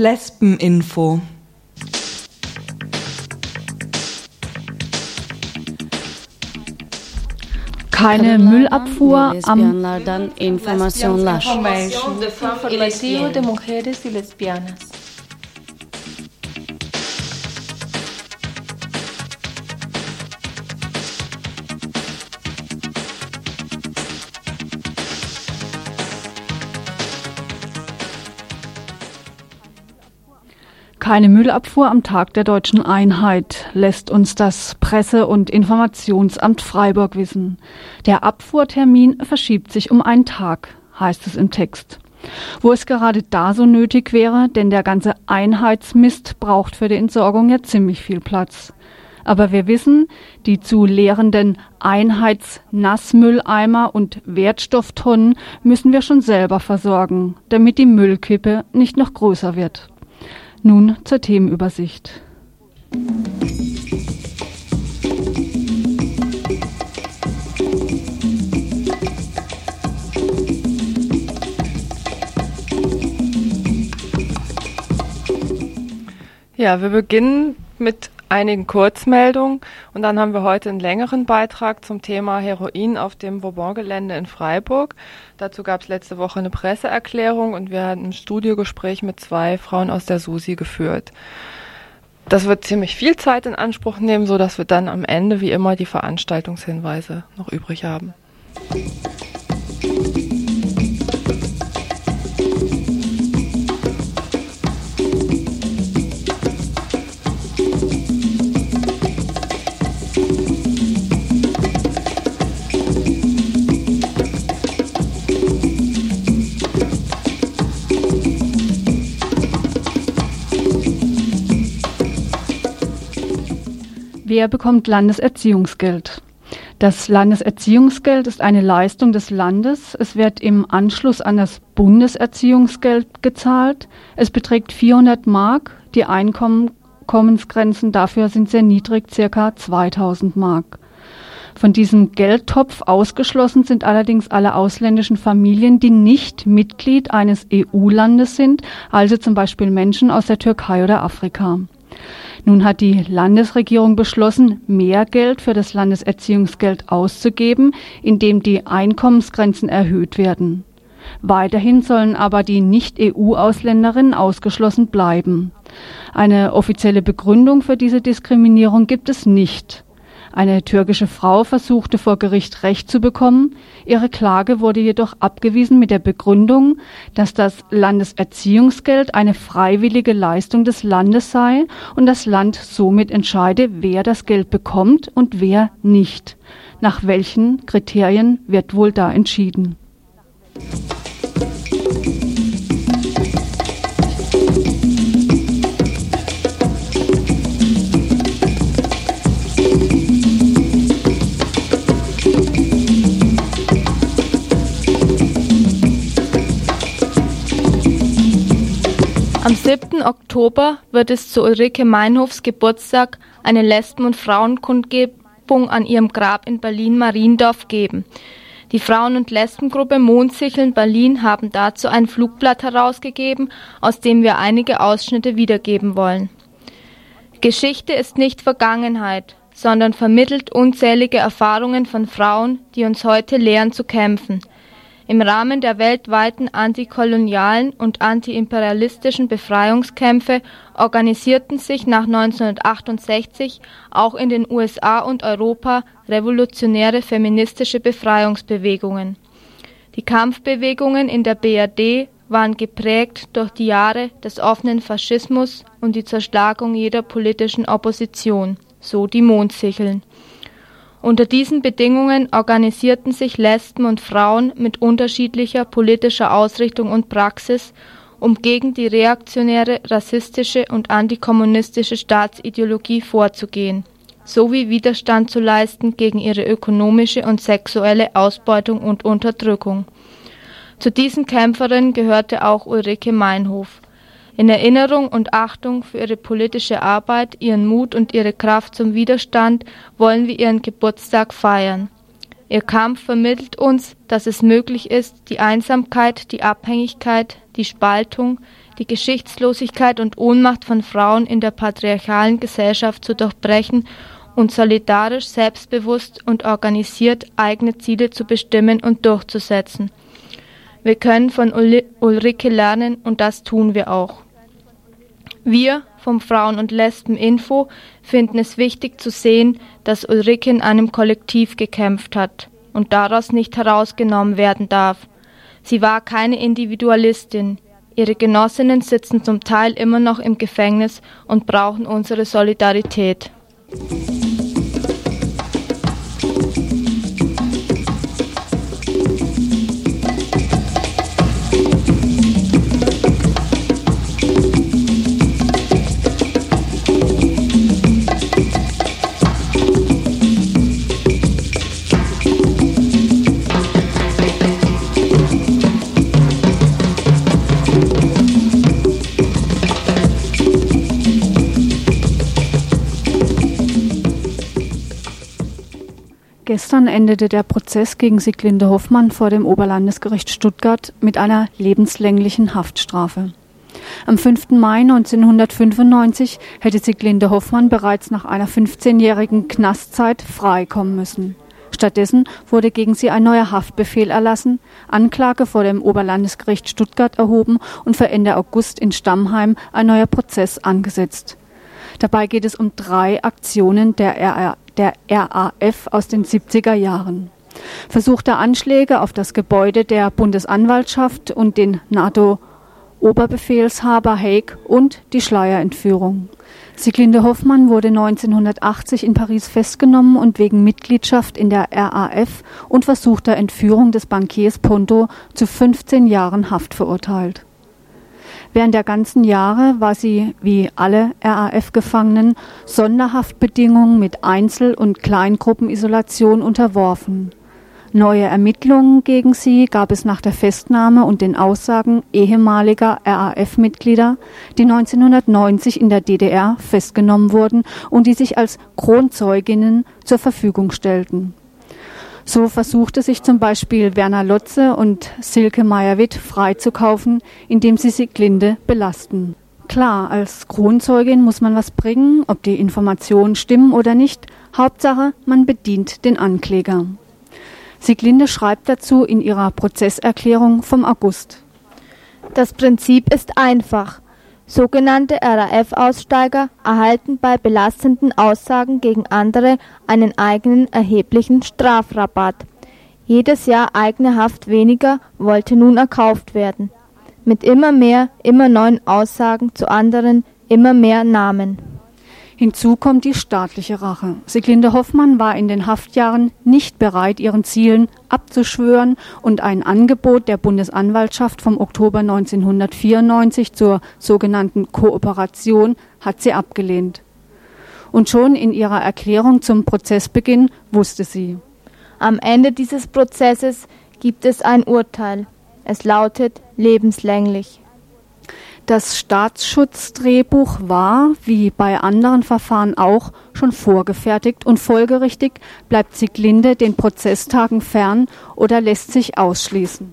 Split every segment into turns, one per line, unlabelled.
Frauen-Lesben-Info.
Keine Müllabfuhr am
Informationlar.
Informativo de mujeres y lesbianas.
Keine Müllabfuhr am Tag der deutschen Einheit, lässt uns das Presse- und Informationsamt Freiburg wissen. Der Abfuhrtermin verschiebt sich um einen Tag, heißt es im Text. Wo es gerade da so nötig wäre, denn der ganze Einheitsmist braucht für die Entsorgung ja ziemlich viel Platz. Aber wir wissen, die zu leerenden Einheitsnassmülleimer und Wertstofftonnen müssen wir schon selber versorgen, damit die Müllkippe nicht noch größer wird. Nun zur Themenübersicht.
Ja, wir beginnen mit einigen Kurzmeldungen und dann haben wir heute einen längeren Beitrag zum Thema Heroin auf dem Bourbon-Gelände in Freiburg. Dazu gab es letzte Woche eine Presseerklärung und wir hatten ein Studiogespräch mit zwei Frauen aus der SUSI geführt. Das wird ziemlich viel Zeit in Anspruch nehmen, so dass wir dann am Ende wie immer die Veranstaltungshinweise noch übrig haben.
Wer bekommt Landeserziehungsgeld? Das Landeserziehungsgeld ist eine Leistung des Landes. Es wird im Anschluss an das Bundeserziehungsgeld gezahlt. Es beträgt 400 Mark. Die Einkommensgrenzen dafür sind sehr niedrig, circa 2000 Mark. Von diesem Geldtopf ausgeschlossen sind allerdings alle ausländischen Familien, die nicht Mitglied eines EU-Landes sind, also zum Beispiel Menschen aus der Türkei oder Afrika. Nun hat die Landesregierung beschlossen, mehr Geld für das Landeserziehungsgeld auszugeben, indem die Einkommensgrenzen erhöht werden. Weiterhin sollen aber die Nicht-EU-Ausländerinnen ausgeschlossen bleiben. Eine offizielle Begründung für diese Diskriminierung gibt es nicht. Eine türkische Frau versuchte vor Gericht Recht zu bekommen. Ihre Klage wurde jedoch abgewiesen mit der Begründung, dass das Landeserziehungsgeld eine freiwillige Leistung des Landes sei und das Land somit entscheide, wer das Geld bekommt und wer nicht. Nach welchen Kriterien wird wohl da entschieden?
7. Oktober wird es zu Ulrike Meinhofs Geburtstag eine Lesben- und Frauenkundgebung an ihrem Grab in Berlin-Mariendorf geben. Die Frauen- und Lesbengruppe Mondsicheln Berlin haben dazu ein Flugblatt herausgegeben, aus dem wir einige Ausschnitte wiedergeben wollen. Geschichte ist nicht Vergangenheit, sondern vermittelt unzählige Erfahrungen von Frauen, die uns heute lehren zu kämpfen – im Rahmen der weltweiten antikolonialen und antiimperialistischen Befreiungskämpfe organisierten sich nach 1968 auch in den USA und Europa revolutionäre feministische Befreiungsbewegungen. Die Kampfbewegungen in der BRD waren geprägt durch die Jahre des offenen Faschismus und die Zerschlagung jeder politischen Opposition, so die Mondsicheln. Unter diesen Bedingungen organisierten sich Lesben und Frauen mit unterschiedlicher politischer Ausrichtung und Praxis, um gegen die reaktionäre, rassistische und antikommunistische Staatsideologie vorzugehen, sowie Widerstand zu leisten gegen ihre ökonomische und sexuelle Ausbeutung und Unterdrückung. Zu diesen Kämpferinnen gehörte auch Ulrike Meinhof in Erinnerung und Achtung für ihre politische Arbeit, ihren Mut und ihre Kraft zum Widerstand wollen wir ihren Geburtstag feiern. Ihr Kampf vermittelt uns, dass es möglich ist, die Einsamkeit, die Abhängigkeit, die Spaltung, die Geschichtslosigkeit und Ohnmacht von Frauen in der patriarchalen Gesellschaft zu durchbrechen und solidarisch, selbstbewusst und organisiert eigene Ziele zu bestimmen und durchzusetzen. Wir können von Ulrike lernen und das tun wir auch. Wir vom Frauen- und Lesben-Info finden es wichtig zu sehen, dass Ulrike in einem Kollektiv gekämpft hat und daraus nicht herausgenommen werden darf. Sie war keine Individualistin. Ihre Genossinnen sitzen zum Teil immer noch im Gefängnis und brauchen unsere Solidarität.
Gestern endete der Prozess gegen Sieglinde Hoffmann vor dem Oberlandesgericht Stuttgart mit einer lebenslänglichen Haftstrafe. Am 5. Mai 1995 hätte Sieglinde Hoffmann bereits nach einer 15-jährigen Knastzeit freikommen müssen. Stattdessen wurde gegen sie ein neuer Haftbefehl erlassen, Anklage vor dem Oberlandesgericht Stuttgart erhoben und für Ende August in Stammheim ein neuer Prozess angesetzt. Dabei geht es um drei Aktionen der der RAF aus den 70er Jahren. Versuchte Anschläge auf das Gebäude der Bundesanwaltschaft und den NATO-Oberbefehlshaber Haig und die Schleierentführung. Sieglinde Hoffmann wurde 1980 in Paris festgenommen und wegen Mitgliedschaft in der RAF und versuchter Entführung des Bankiers Ponto zu 15 Jahren Haft verurteilt. Während der ganzen Jahre war sie, wie alle RAF-Gefangenen, Sonderhaftbedingungen mit Einzel- und Kleingruppenisolation unterworfen. Neue Ermittlungen gegen sie gab es nach der Festnahme und den Aussagen ehemaliger RAF-Mitglieder, die 1990 in der DDR festgenommen wurden und die sich als Kronzeuginnen zur Verfügung stellten. So versuchte sich zum Beispiel Werner Lotze und Silke Meyerwitt freizukaufen, indem sie Sieglinde belasten. Klar, als Kronzeugin muss man was bringen, ob die Informationen stimmen oder nicht. Hauptsache, man bedient den Ankläger. Sieglinde schreibt dazu in ihrer Prozesserklärung vom August.
Das Prinzip ist einfach. Sogenannte RAF-Aussteiger erhalten bei belastenden Aussagen gegen andere einen eigenen erheblichen Strafrabatt. Jedes Jahr eigene Haft weniger wollte nun erkauft werden. Mit immer mehr, immer neuen Aussagen zu anderen, immer mehr Namen.
Hinzu kommt die staatliche Rache. Siglinde Hoffmann war in den Haftjahren nicht bereit, ihren Zielen abzuschwören und ein Angebot der Bundesanwaltschaft vom Oktober 1994 zur sogenannten Kooperation hat sie abgelehnt. Und schon in ihrer Erklärung zum Prozessbeginn wusste sie.
Am Ende dieses Prozesses gibt es ein Urteil. Es lautet lebenslänglich.
Das Staatsschutzdrehbuch war, wie bei anderen Verfahren auch, schon vorgefertigt und folgerichtig bleibt Sieglinde den Prozesstagen fern oder lässt sich ausschließen.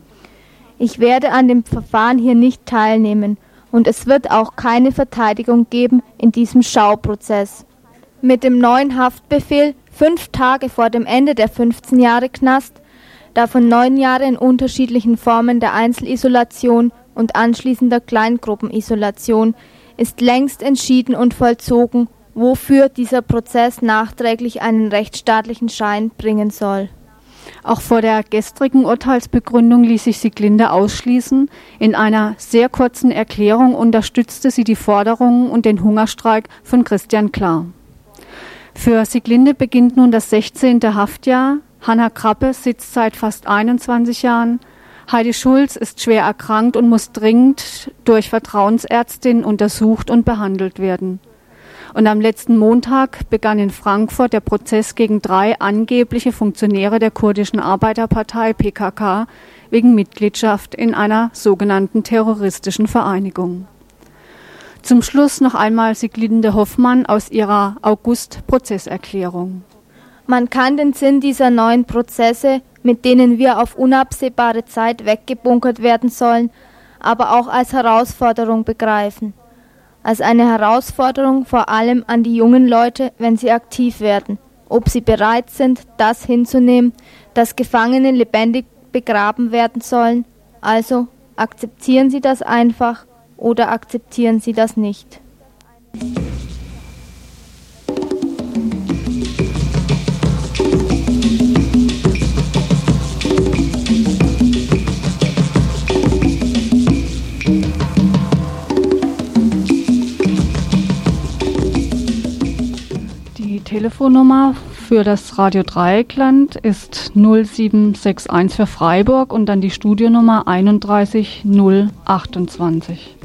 Ich werde an dem Verfahren hier nicht teilnehmen und es wird auch keine Verteidigung geben in diesem Schauprozess. Mit dem neuen Haftbefehl fünf Tage vor dem Ende der 15 Jahre Knast, davon neun Jahre in unterschiedlichen Formen der Einzelisolation und anschließender Kleingruppenisolation ist längst entschieden und vollzogen, wofür dieser Prozess nachträglich einen rechtsstaatlichen Schein bringen soll.
Auch vor der gestrigen Urteilsbegründung ließ sich Sieglinde ausschließen. In einer sehr kurzen Erklärung unterstützte sie die Forderungen und den Hungerstreik von Christian Klar. Für Sieglinde beginnt nun das 16. Haftjahr. Hanna Krappe sitzt seit fast 21 Jahren. Heidi Schulz ist schwer erkrankt und muss dringend durch Vertrauensärztin untersucht und behandelt werden. Und am letzten Montag begann in Frankfurt der Prozess gegen drei angebliche Funktionäre der kurdischen Arbeiterpartei PKK wegen Mitgliedschaft in einer sogenannten terroristischen Vereinigung. Zum Schluss noch einmal Sieglinde Hoffmann aus ihrer August-Prozesserklärung.
Man kann den Sinn dieser neuen Prozesse mit denen wir auf unabsehbare Zeit weggebunkert werden sollen, aber auch als Herausforderung begreifen. Als eine Herausforderung vor allem an die jungen Leute, wenn sie aktiv werden, ob sie bereit sind, das hinzunehmen, dass Gefangene lebendig begraben werden sollen. Also akzeptieren sie das einfach oder akzeptieren sie das nicht.
Telefonnummer für das Radio Dreieckland ist 0761 für Freiburg und dann die Studionummer 31028.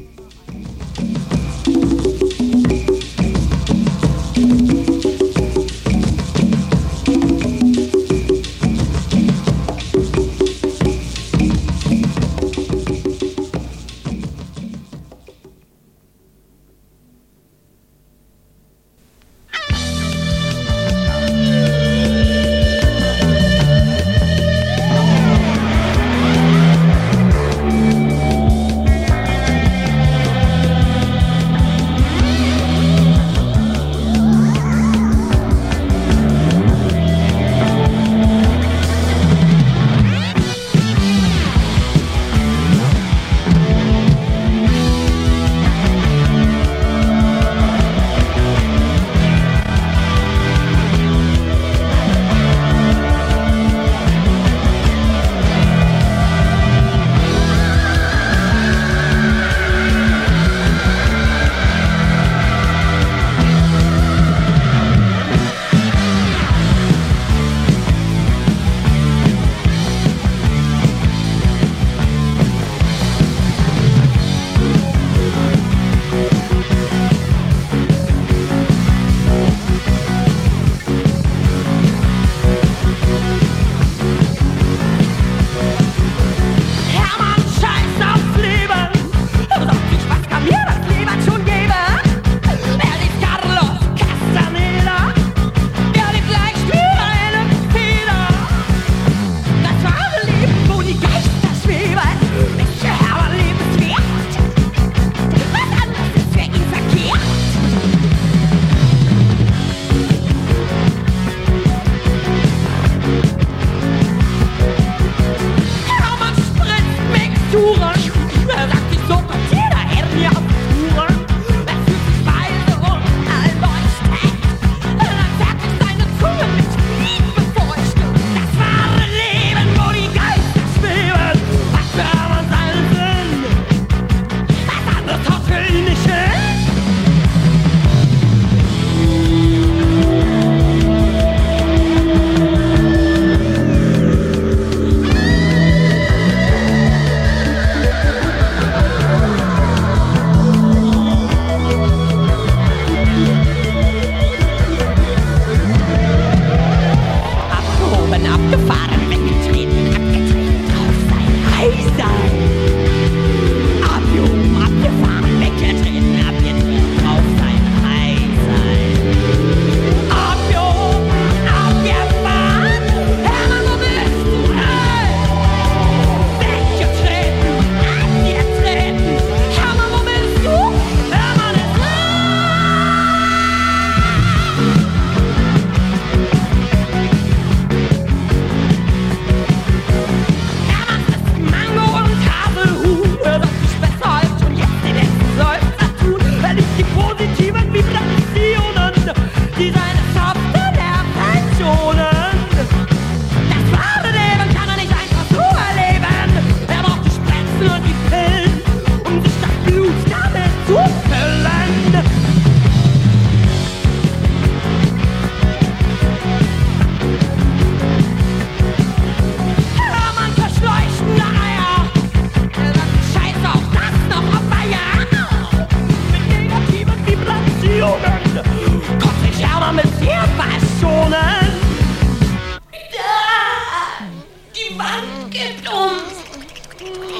Abgedumpft.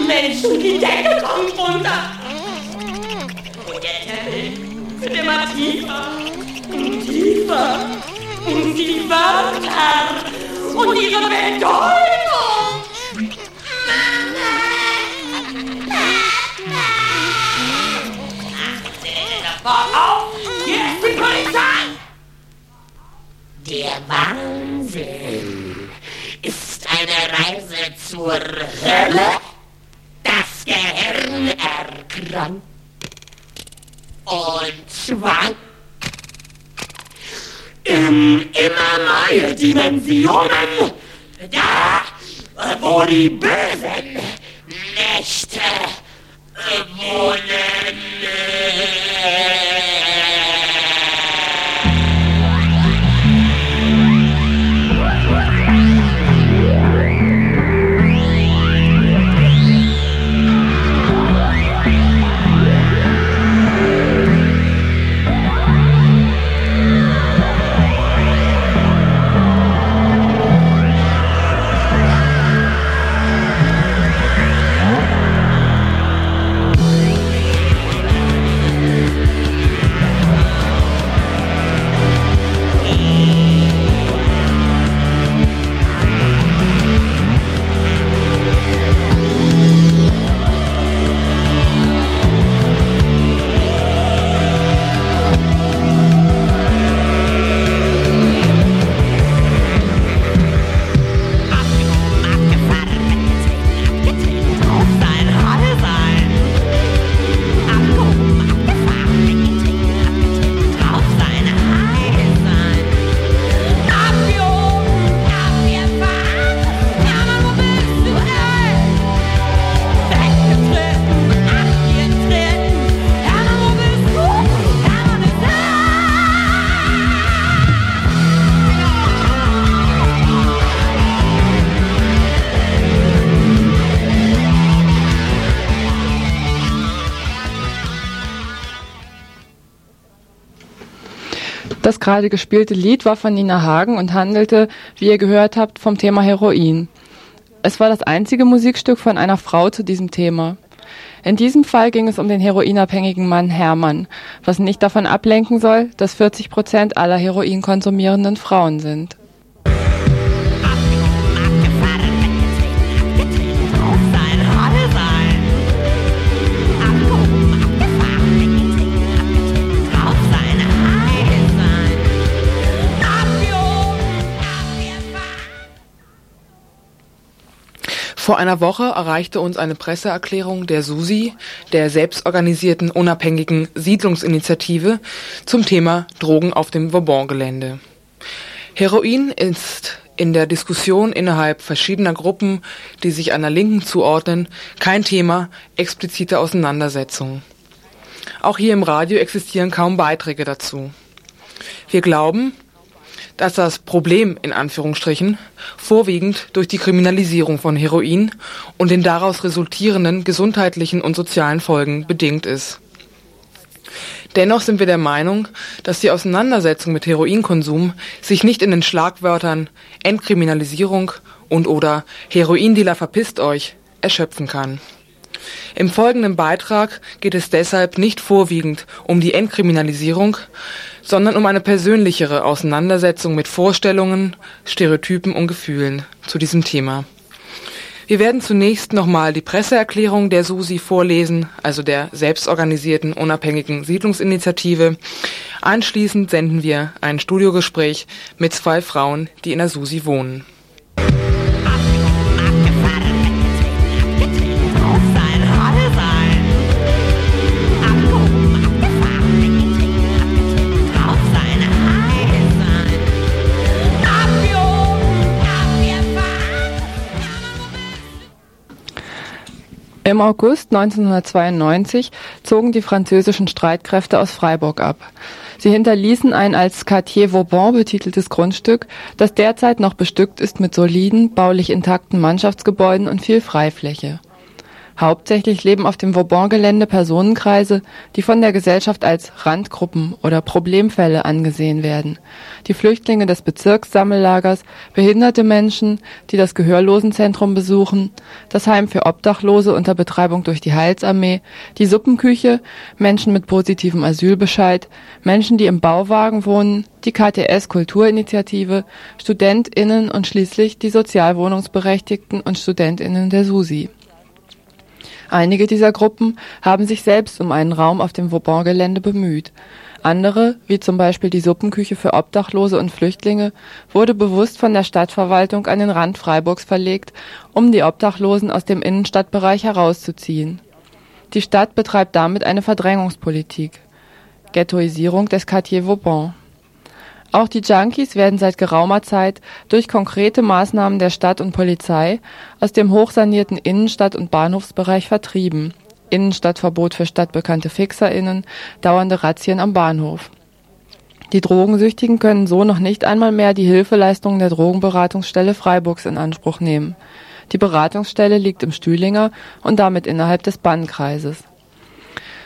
Menschen, die Decke kommt runter. Und der Teppich wird immer tiefer und tiefer und tiefer. Und ihre Bedeutung. auf! Hier ist die Polizei! Der Wahnsinn! Eine Reise zur Hölle. Das Gehirn erkrankt und schwankt in immer neue Dimensionen. Da, wo die bösen Nächte wohnen.
Das gerade gespielte Lied war von Nina Hagen und handelte, wie ihr gehört habt, vom Thema Heroin. Es war das einzige Musikstück von einer Frau zu diesem Thema. In diesem Fall ging es um den heroinabhängigen Mann Hermann, was nicht davon ablenken soll, dass 40 Prozent aller Heroin konsumierenden Frauen sind.
Vor einer Woche erreichte uns eine Presseerklärung der SUSI, der selbstorganisierten unabhängigen Siedlungsinitiative, zum Thema Drogen auf dem Vauban-Gelände. Heroin ist in der Diskussion innerhalb verschiedener Gruppen, die sich einer Linken zuordnen, kein Thema expliziter Auseinandersetzung. Auch hier im Radio existieren kaum Beiträge dazu. Wir glauben, dass das Problem in Anführungsstrichen vorwiegend durch die Kriminalisierung von Heroin und den daraus resultierenden gesundheitlichen und sozialen Folgen bedingt ist. Dennoch sind wir der Meinung, dass die Auseinandersetzung mit Heroinkonsum sich nicht in den Schlagwörtern Entkriminalisierung und oder Heroindealer verpisst euch erschöpfen kann. Im folgenden Beitrag geht es deshalb nicht vorwiegend um die Entkriminalisierung, sondern um eine persönlichere Auseinandersetzung mit Vorstellungen, Stereotypen und Gefühlen zu diesem Thema. Wir werden zunächst nochmal die Presseerklärung der SUSI vorlesen, also der selbstorganisierten unabhängigen Siedlungsinitiative. Anschließend senden wir ein Studiogespräch mit zwei Frauen, die in der SUSI wohnen.
Im August 1992 zogen die französischen Streitkräfte aus Freiburg ab. Sie hinterließen ein als Quartier Vauban betiteltes Grundstück, das derzeit noch bestückt ist mit soliden, baulich intakten Mannschaftsgebäuden und viel Freifläche. Hauptsächlich leben auf dem Vauban-Gelände Personenkreise, die von der Gesellschaft als Randgruppen oder Problemfälle angesehen werden. Die Flüchtlinge des Bezirkssammellagers, behinderte Menschen, die das Gehörlosenzentrum besuchen, das Heim für Obdachlose unter Betreibung durch die Heilsarmee, die Suppenküche, Menschen mit positivem Asylbescheid, Menschen, die im Bauwagen wohnen, die KTS Kulturinitiative, StudentInnen und schließlich die Sozialwohnungsberechtigten und StudentInnen der SUSI. Einige dieser Gruppen haben sich selbst um einen Raum auf dem Vauban-Gelände bemüht. Andere, wie zum Beispiel die Suppenküche für Obdachlose und Flüchtlinge, wurde bewusst von der Stadtverwaltung an den Rand Freiburgs verlegt, um die Obdachlosen aus dem Innenstadtbereich herauszuziehen. Die Stadt betreibt damit eine Verdrängungspolitik. Ghettoisierung des Quartier Vauban. Auch die Junkies werden seit geraumer Zeit durch konkrete Maßnahmen der Stadt und Polizei aus dem hochsanierten Innenstadt- und Bahnhofsbereich vertrieben. Innenstadtverbot für stadtbekannte FixerInnen, dauernde Razzien am Bahnhof. Die Drogensüchtigen können so noch nicht einmal mehr die Hilfeleistungen der Drogenberatungsstelle Freiburgs in Anspruch nehmen. Die Beratungsstelle liegt im Stühlinger und damit innerhalb des Bannkreises.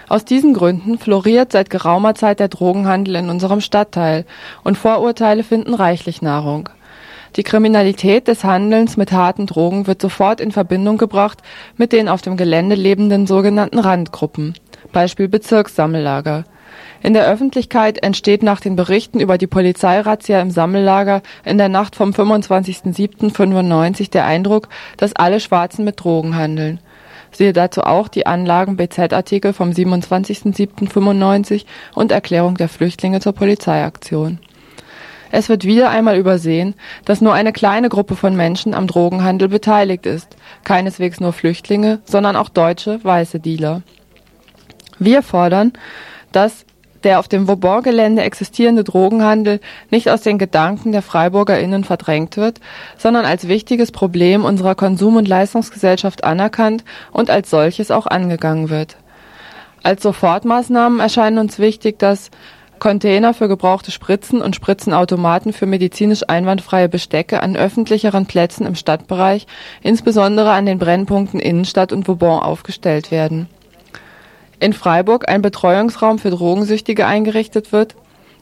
Aus diesen Gründen floriert seit geraumer Zeit der Drogenhandel in unserem Stadtteil und Vorurteile finden reichlich Nahrung. Die Kriminalität des Handelns mit harten Drogen wird sofort in Verbindung gebracht mit den auf dem Gelände lebenden sogenannten Randgruppen, Beispiel Bezirkssammellager. In der Öffentlichkeit entsteht nach den Berichten über die Polizeirazzia im Sammellager in der Nacht vom 25.07.95 der Eindruck, dass alle Schwarzen mit Drogen handeln. Siehe dazu auch die Anlagen BZ-Artikel vom 27.07.95 und Erklärung der Flüchtlinge zur Polizeiaktion. Es wird wieder einmal übersehen, dass nur eine kleine Gruppe von Menschen am Drogenhandel beteiligt ist, keineswegs nur Flüchtlinge, sondern auch deutsche weiße Dealer. Wir fordern, dass der auf dem Vauban-Gelände existierende Drogenhandel nicht aus den Gedanken der FreiburgerInnen verdrängt wird, sondern als wichtiges Problem unserer Konsum- und Leistungsgesellschaft anerkannt und als solches auch angegangen wird. Als Sofortmaßnahmen erscheinen uns wichtig, dass Container für gebrauchte Spritzen und Spritzenautomaten für medizinisch einwandfreie Bestecke an öffentlicheren Plätzen im Stadtbereich, insbesondere an den Brennpunkten Innenstadt und Vauban aufgestellt werden in Freiburg ein Betreuungsraum für Drogensüchtige eingerichtet wird.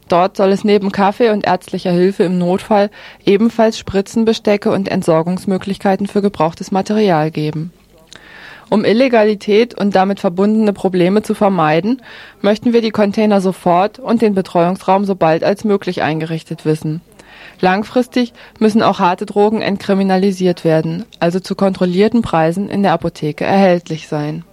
Dort soll es neben Kaffee und ärztlicher Hilfe im Notfall ebenfalls Spritzenbestecke und Entsorgungsmöglichkeiten für gebrauchtes Material geben. Um Illegalität und damit verbundene Probleme zu vermeiden, möchten wir die Container sofort und den Betreuungsraum so bald als möglich eingerichtet wissen. Langfristig müssen auch harte Drogen entkriminalisiert werden, also zu kontrollierten Preisen in der Apotheke erhältlich sein.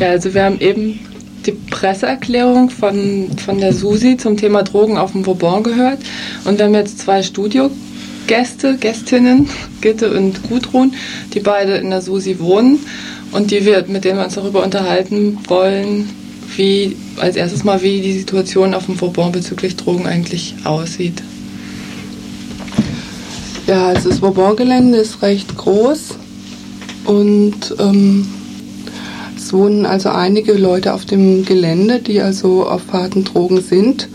Ja, also wir haben eben die Presseerklärung von, von der Susi zum Thema Drogen auf dem Vauban gehört. Und wir haben jetzt zwei Studiogäste, Gästinnen, Gitte und Gudrun, die beide in der Susi wohnen und die wir, mit denen wir uns darüber unterhalten wollen, wie als erstes mal, wie die Situation auf dem Vauban bezüglich Drogen eigentlich aussieht.
Ja, also das Vauban-Gelände ist recht groß und ähm, es wohnen also einige Leute auf dem Gelände, die also auf harten Drogen sind.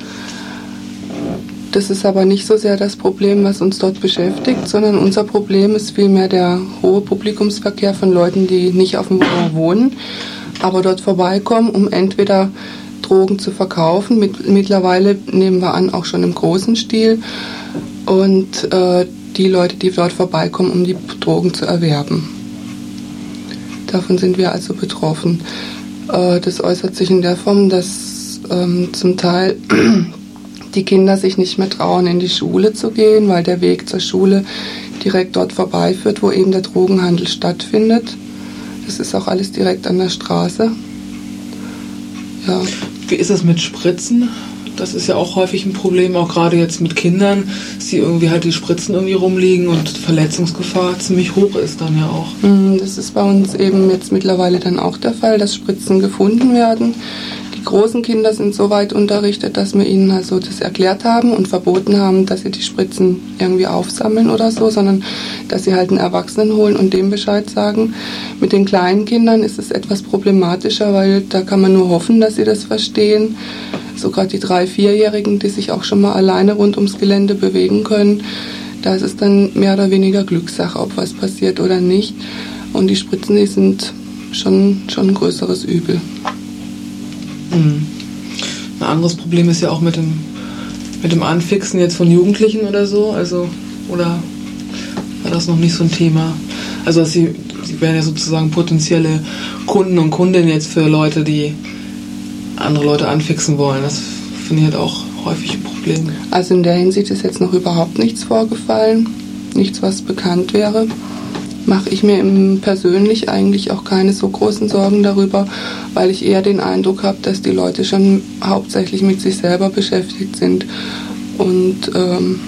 Das ist aber nicht so sehr das Problem, was uns dort beschäftigt, sondern unser Problem ist vielmehr der hohe Publikumsverkehr von Leuten, die nicht auf dem Wohnung wohnen, aber dort vorbeikommen, um entweder Drogen zu verkaufen. Mit, mittlerweile nehmen wir an, auch schon im großen Stil. Und äh, die Leute, die dort vorbeikommen, um die Drogen zu erwerben. Davon sind wir also betroffen. Äh, das äußert sich in der Form, dass ähm, zum Teil die Kinder sich nicht mehr trauen, in die Schule zu gehen, weil der Weg zur Schule direkt dort vorbeiführt, wo eben der Drogenhandel stattfindet. Das ist auch alles direkt an der Straße.
Ja. Wie ist es mit Spritzen? Das ist ja auch häufig ein Problem, auch gerade jetzt mit Kindern, dass die irgendwie halt die Spritzen irgendwie rumliegen und Verletzungsgefahr ziemlich hoch ist dann ja auch.
Mm, das ist bei uns eben jetzt mittlerweile dann auch der Fall, dass Spritzen gefunden werden. Die großen Kinder sind so weit unterrichtet, dass wir ihnen also das erklärt haben und verboten haben, dass sie die Spritzen irgendwie aufsammeln oder so, sondern dass sie halt einen Erwachsenen holen und dem Bescheid sagen. Mit den kleinen Kindern ist es etwas problematischer, weil da kann man nur hoffen, dass sie das verstehen. Sogar die drei, vierjährigen, die sich auch schon mal alleine rund ums Gelände bewegen können, da ist es dann mehr oder weniger Glückssache, ob was passiert oder nicht. Und die Spritzen, die sind schon, schon ein größeres Übel.
Mhm. Ein anderes Problem ist ja auch mit dem, mit dem Anfixen jetzt von Jugendlichen oder so. Also, oder war das noch nicht so ein Thema? Also, sie, sie wären ja sozusagen potenzielle Kunden und Kundinnen jetzt für Leute, die andere Leute anfixen wollen. Das finde ich halt auch häufig ein Problem.
Also in der Hinsicht ist jetzt noch überhaupt nichts vorgefallen, nichts, was bekannt wäre. Mache ich mir persönlich eigentlich auch keine so großen Sorgen darüber, weil ich eher den Eindruck habe, dass die Leute schon hauptsächlich mit sich selber beschäftigt sind und ähm,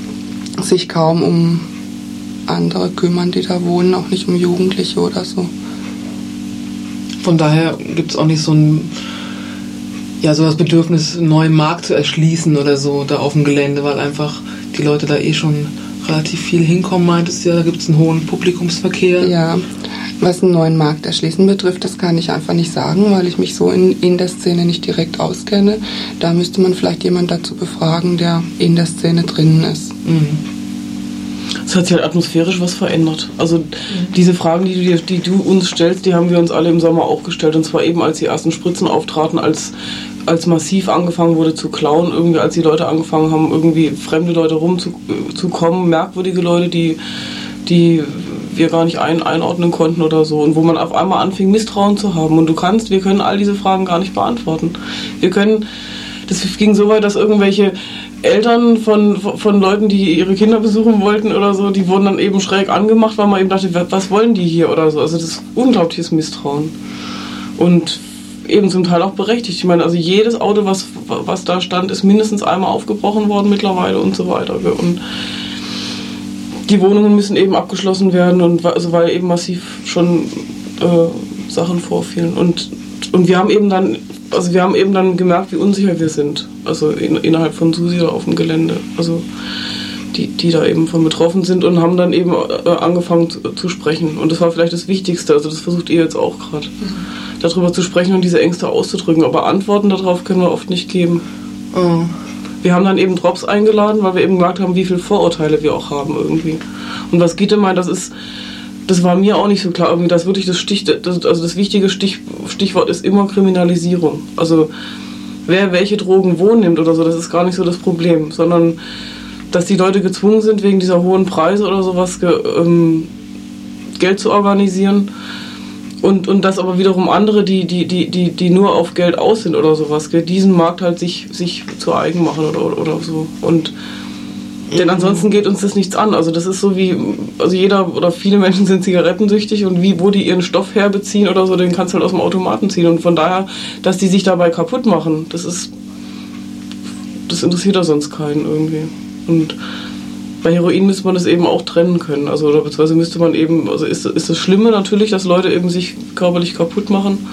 sich kaum um andere kümmern, die da wohnen, auch nicht um Jugendliche oder so.
Von daher gibt es auch nicht so ein ja, so das Bedürfnis, einen neuen Markt zu erschließen oder so da auf dem Gelände, weil einfach die Leute da eh schon relativ viel hinkommen, meintest du ja, da gibt es einen hohen Publikumsverkehr.
Ja, was einen neuen Markt erschließen betrifft, das kann ich einfach nicht sagen, weil ich mich so in, in der Szene nicht direkt auskenne. Da müsste man vielleicht jemanden dazu befragen, der in der Szene drinnen ist. Mhm.
Es hat sich halt atmosphärisch was verändert. Also mhm. diese Fragen, die du, die du uns stellst, die haben wir uns alle im Sommer auch gestellt. Und zwar eben, als die ersten Spritzen auftraten, als als massiv angefangen wurde zu klauen, irgendwie als die Leute angefangen haben, irgendwie fremde Leute rumzukommen, merkwürdige Leute, die, die wir gar nicht ein, einordnen konnten oder so. Und wo man auf einmal anfing, Misstrauen zu haben. Und du kannst, wir können all diese Fragen gar nicht beantworten. Wir können, das ging so weit, dass irgendwelche Eltern von, von Leuten, die ihre Kinder besuchen wollten oder so, die wurden dann eben schräg angemacht, weil man eben dachte, was wollen die hier oder so. Also das ist unglaubliches Misstrauen. Und eben zum Teil auch berechtigt. Ich meine, also jedes Auto, was, was da stand, ist mindestens einmal aufgebrochen worden mittlerweile und so weiter. Und die Wohnungen müssen eben abgeschlossen werden und also weil eben massiv schon äh, Sachen vorfielen. Und, und wir haben eben dann, also wir haben eben dann gemerkt, wie unsicher wir sind. Also in, innerhalb von Susi oder auf dem Gelände. Also die, die da eben von betroffen sind und haben dann eben äh, angefangen zu, zu, sprechen. Und das war vielleicht das Wichtigste. Also das versucht ihr jetzt auch gerade. Mhm darüber zu sprechen und diese Ängste auszudrücken. Aber Antworten darauf können wir oft nicht geben. Oh. Wir haben dann eben Drops eingeladen, weil wir eben gemerkt haben, wie viele Vorurteile wir auch haben irgendwie. Und was Gitte meint, das ist, das war mir auch nicht so klar. Irgendwie, das wirklich das Stich, das, also das wichtige Stich, Stichwort ist immer Kriminalisierung. Also wer welche Drogen wo nimmt oder so, das ist gar nicht so das Problem, sondern dass die Leute gezwungen sind, wegen dieser hohen Preise oder sowas ähm, Geld zu organisieren und, und dass aber wiederum andere, die, die, die, die, die nur auf Geld aus sind oder sowas, diesen Markt halt sich, sich zu eigen machen oder, oder so. Und denn ansonsten geht uns das nichts an. Also das ist so wie, also jeder oder viele Menschen sind zigarettensüchtig und wie, wo die ihren Stoff herbeziehen oder so, den kannst du halt aus dem Automaten ziehen. Und von daher, dass die sich dabei kaputt machen, das ist, das interessiert ja sonst keinen irgendwie. Und bei Heroin müsste man das eben auch trennen können. Also oder beziehungsweise müsste man eben, also ist, ist das Schlimme natürlich, dass Leute eben sich körperlich kaputt machen.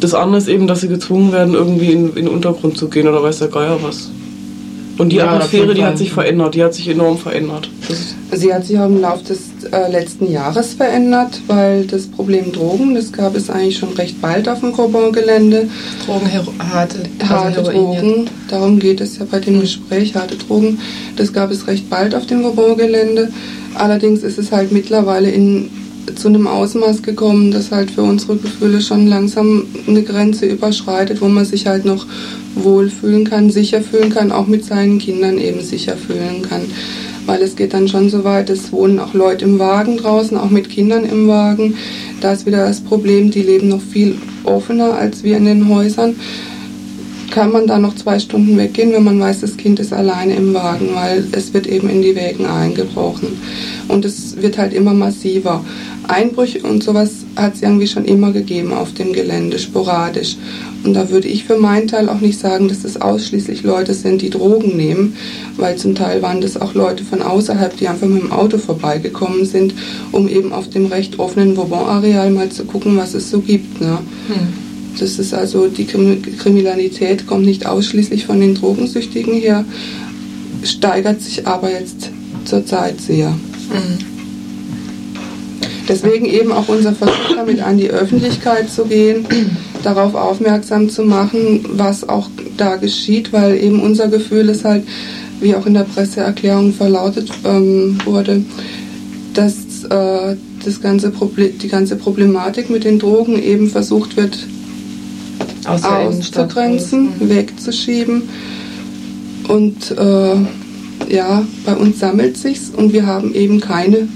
Das andere ist eben, dass sie gezwungen werden, irgendwie in, in den Untergrund zu gehen oder weiß der Geier was. Und die ja, Atmosphäre, die hat sich verändert, die hat sich enorm verändert.
Sie hat sich auch im Laufe des äh, letzten Jahres verändert, weil das Problem Drogen, das gab es eigentlich schon recht bald auf dem Cobon-Gelände.
Drogen, harte,
also harte Drogen, darum geht es ja bei dem Gespräch, harte Drogen, das gab es recht bald auf dem Cobon-Gelände. Allerdings ist es halt mittlerweile in zu einem Ausmaß gekommen, das halt für unsere Gefühle schon langsam eine Grenze überschreitet, wo man sich halt noch wohlfühlen kann, sicher fühlen kann, auch mit seinen Kindern eben sicher fühlen kann. Weil es geht dann schon so weit, es wohnen auch Leute im Wagen draußen, auch mit Kindern im Wagen. Da ist wieder das Problem, die leben noch viel offener als wir in den Häusern kann man da noch zwei Stunden weggehen, wenn man weiß, das Kind ist alleine im Wagen, weil es wird eben in die Wägen eingebrochen. Und es wird halt immer massiver. Einbrüche und sowas hat es irgendwie schon immer gegeben auf dem Gelände, sporadisch. Und da würde ich für meinen Teil auch nicht sagen, dass das ausschließlich Leute sind, die Drogen nehmen, weil zum Teil waren das auch Leute von außerhalb, die einfach mit dem Auto vorbeigekommen sind, um eben auf dem recht offenen Vauban-Areal mal zu gucken, was es so gibt. Ne? Hm. Das ist also, die Kriminalität kommt nicht ausschließlich von den Drogensüchtigen her, steigert sich aber jetzt zurzeit sehr. Mhm. Deswegen eben auch unser Versuch damit an die Öffentlichkeit zu gehen, darauf aufmerksam zu machen, was auch da geschieht, weil eben unser Gefühl ist halt, wie auch in der Presseerklärung verlautet ähm, wurde, dass äh, das ganze Problem, die ganze Problematik mit den Drogen eben versucht wird auszugrenzen, mhm. wegzuschieben. Und äh, ja, bei uns sammelt sich's und wir haben eben keine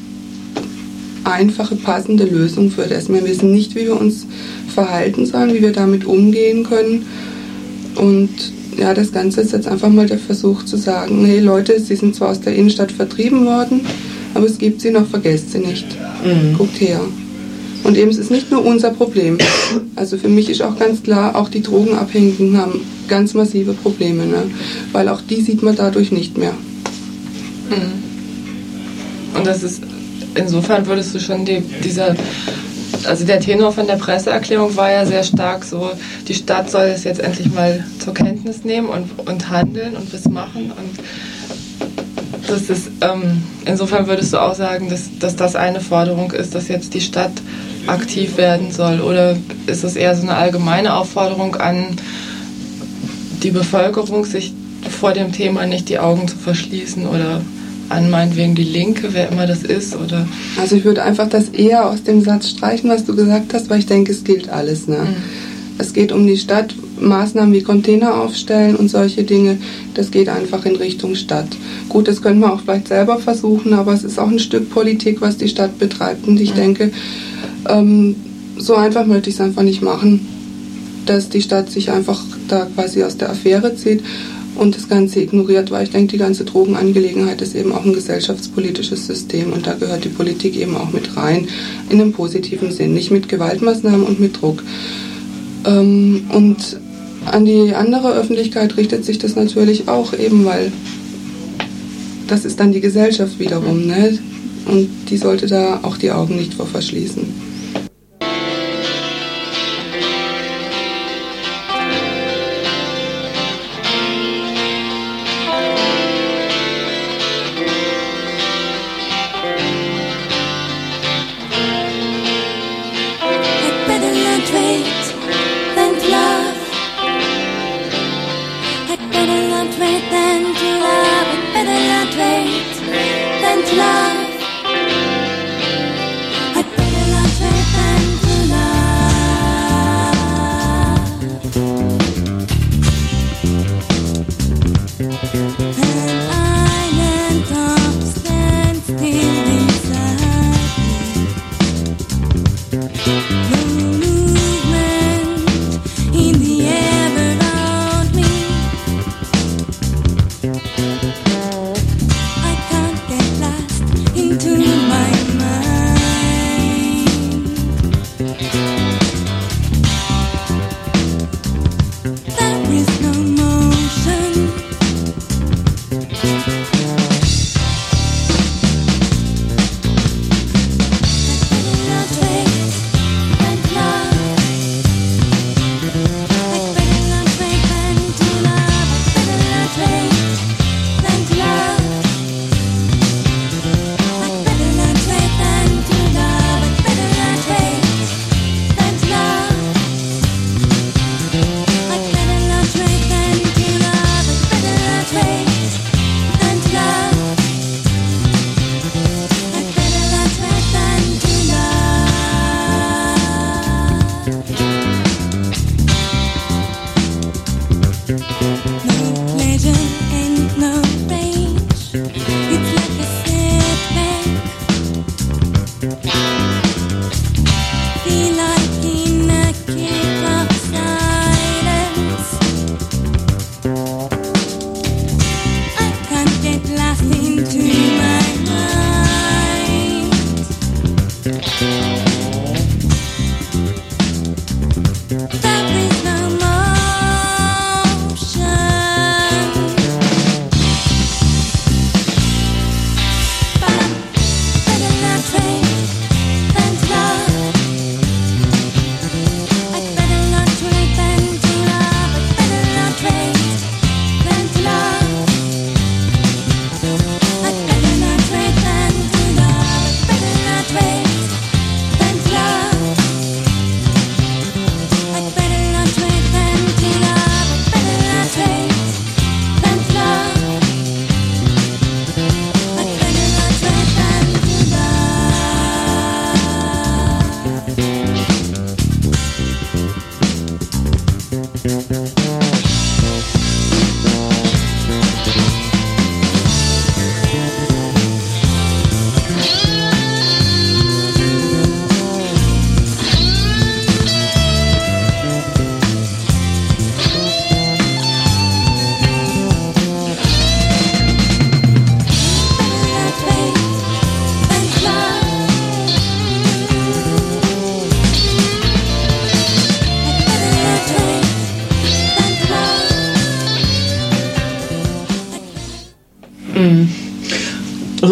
einfache, passende Lösung für das. Wir wissen nicht, wie wir uns verhalten sollen, wie wir damit umgehen können. Und ja, das Ganze ist jetzt einfach mal der Versuch zu sagen, hey Leute, sie sind zwar aus der Innenstadt vertrieben worden, aber es gibt sie noch, vergesst sie nicht. Mhm. Guckt her. Und eben, es ist nicht nur unser Problem. Also für mich ist auch ganz klar, auch die Drogenabhängigen haben ganz massive Probleme, ne? weil auch die sieht man dadurch nicht mehr.
Mhm. Und das ist, insofern würdest du schon die, dieser also der Tenor von der Presseerklärung war ja sehr stark so, die Stadt soll es jetzt endlich mal zur Kenntnis nehmen und, und handeln und was machen. Und das ist, ähm, insofern würdest du auch sagen, dass, dass das eine Forderung ist, dass jetzt die Stadt aktiv werden soll? Oder ist es eher so eine allgemeine Aufforderung an die Bevölkerung, sich vor dem Thema nicht die Augen zu verschließen oder an meinetwegen die Linke, wer immer das ist? Oder?
Also ich würde einfach das eher aus dem Satz streichen, was du gesagt hast, weil ich denke, es gilt alles. Ne? Mhm. Es geht um die Stadt, Maßnahmen wie Container aufstellen und solche Dinge. Das geht einfach in Richtung Stadt. Gut, das können wir auch vielleicht selber versuchen, aber es ist auch ein Stück Politik, was die Stadt betreibt. Und ich mhm. denke, ähm, so einfach möchte ich es einfach nicht machen, dass die Stadt sich einfach da quasi aus der Affäre zieht und das Ganze ignoriert, weil ich denke, die ganze Drogenangelegenheit ist eben auch ein gesellschaftspolitisches System und da gehört die Politik eben auch mit rein, in einem positiven Sinn, nicht mit Gewaltmaßnahmen und mit Druck. Ähm, und an die andere Öffentlichkeit richtet sich das natürlich auch eben, weil das ist dann die Gesellschaft wiederum, ne? Und die sollte da auch die Augen nicht vor verschließen.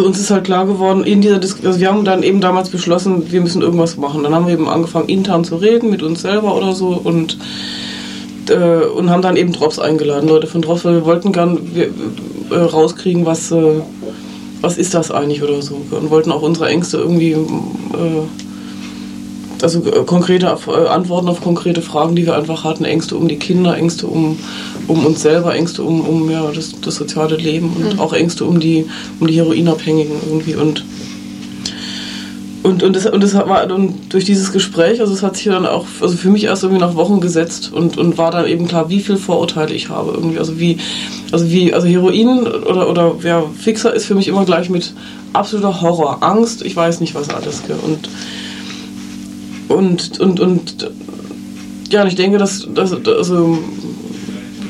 Uns ist halt klar geworden, in dieser Dis also wir haben dann eben damals beschlossen, wir müssen irgendwas machen. Dann haben wir eben angefangen, intern zu reden mit uns selber oder so und äh, und haben dann eben Drops eingeladen, Leute von Drops, weil wir wollten gern wir, äh, rauskriegen, was, äh, was ist das eigentlich oder so. Und wollten auch unsere Ängste irgendwie, äh, also konkrete äh, Antworten auf konkrete Fragen, die wir einfach hatten. Ängste um die Kinder, Ängste um, um uns selber, Ängste um, um ja, das, das soziale Leben und mhm. auch Ängste um die, um die Heroinabhängigen irgendwie. Und und, und, das, und das war und durch dieses Gespräch, also es hat sich dann auch, also für mich erst irgendwie nach Wochen gesetzt und, und war dann eben klar, wie viel Vorurteile ich habe irgendwie. Also wie, also wie, also Heroin oder, oder ja, Fixer ist für mich immer gleich mit absoluter Horror, Angst, ich weiß nicht was alles. Und, und, und, und ja, und ich denke, dass, dass also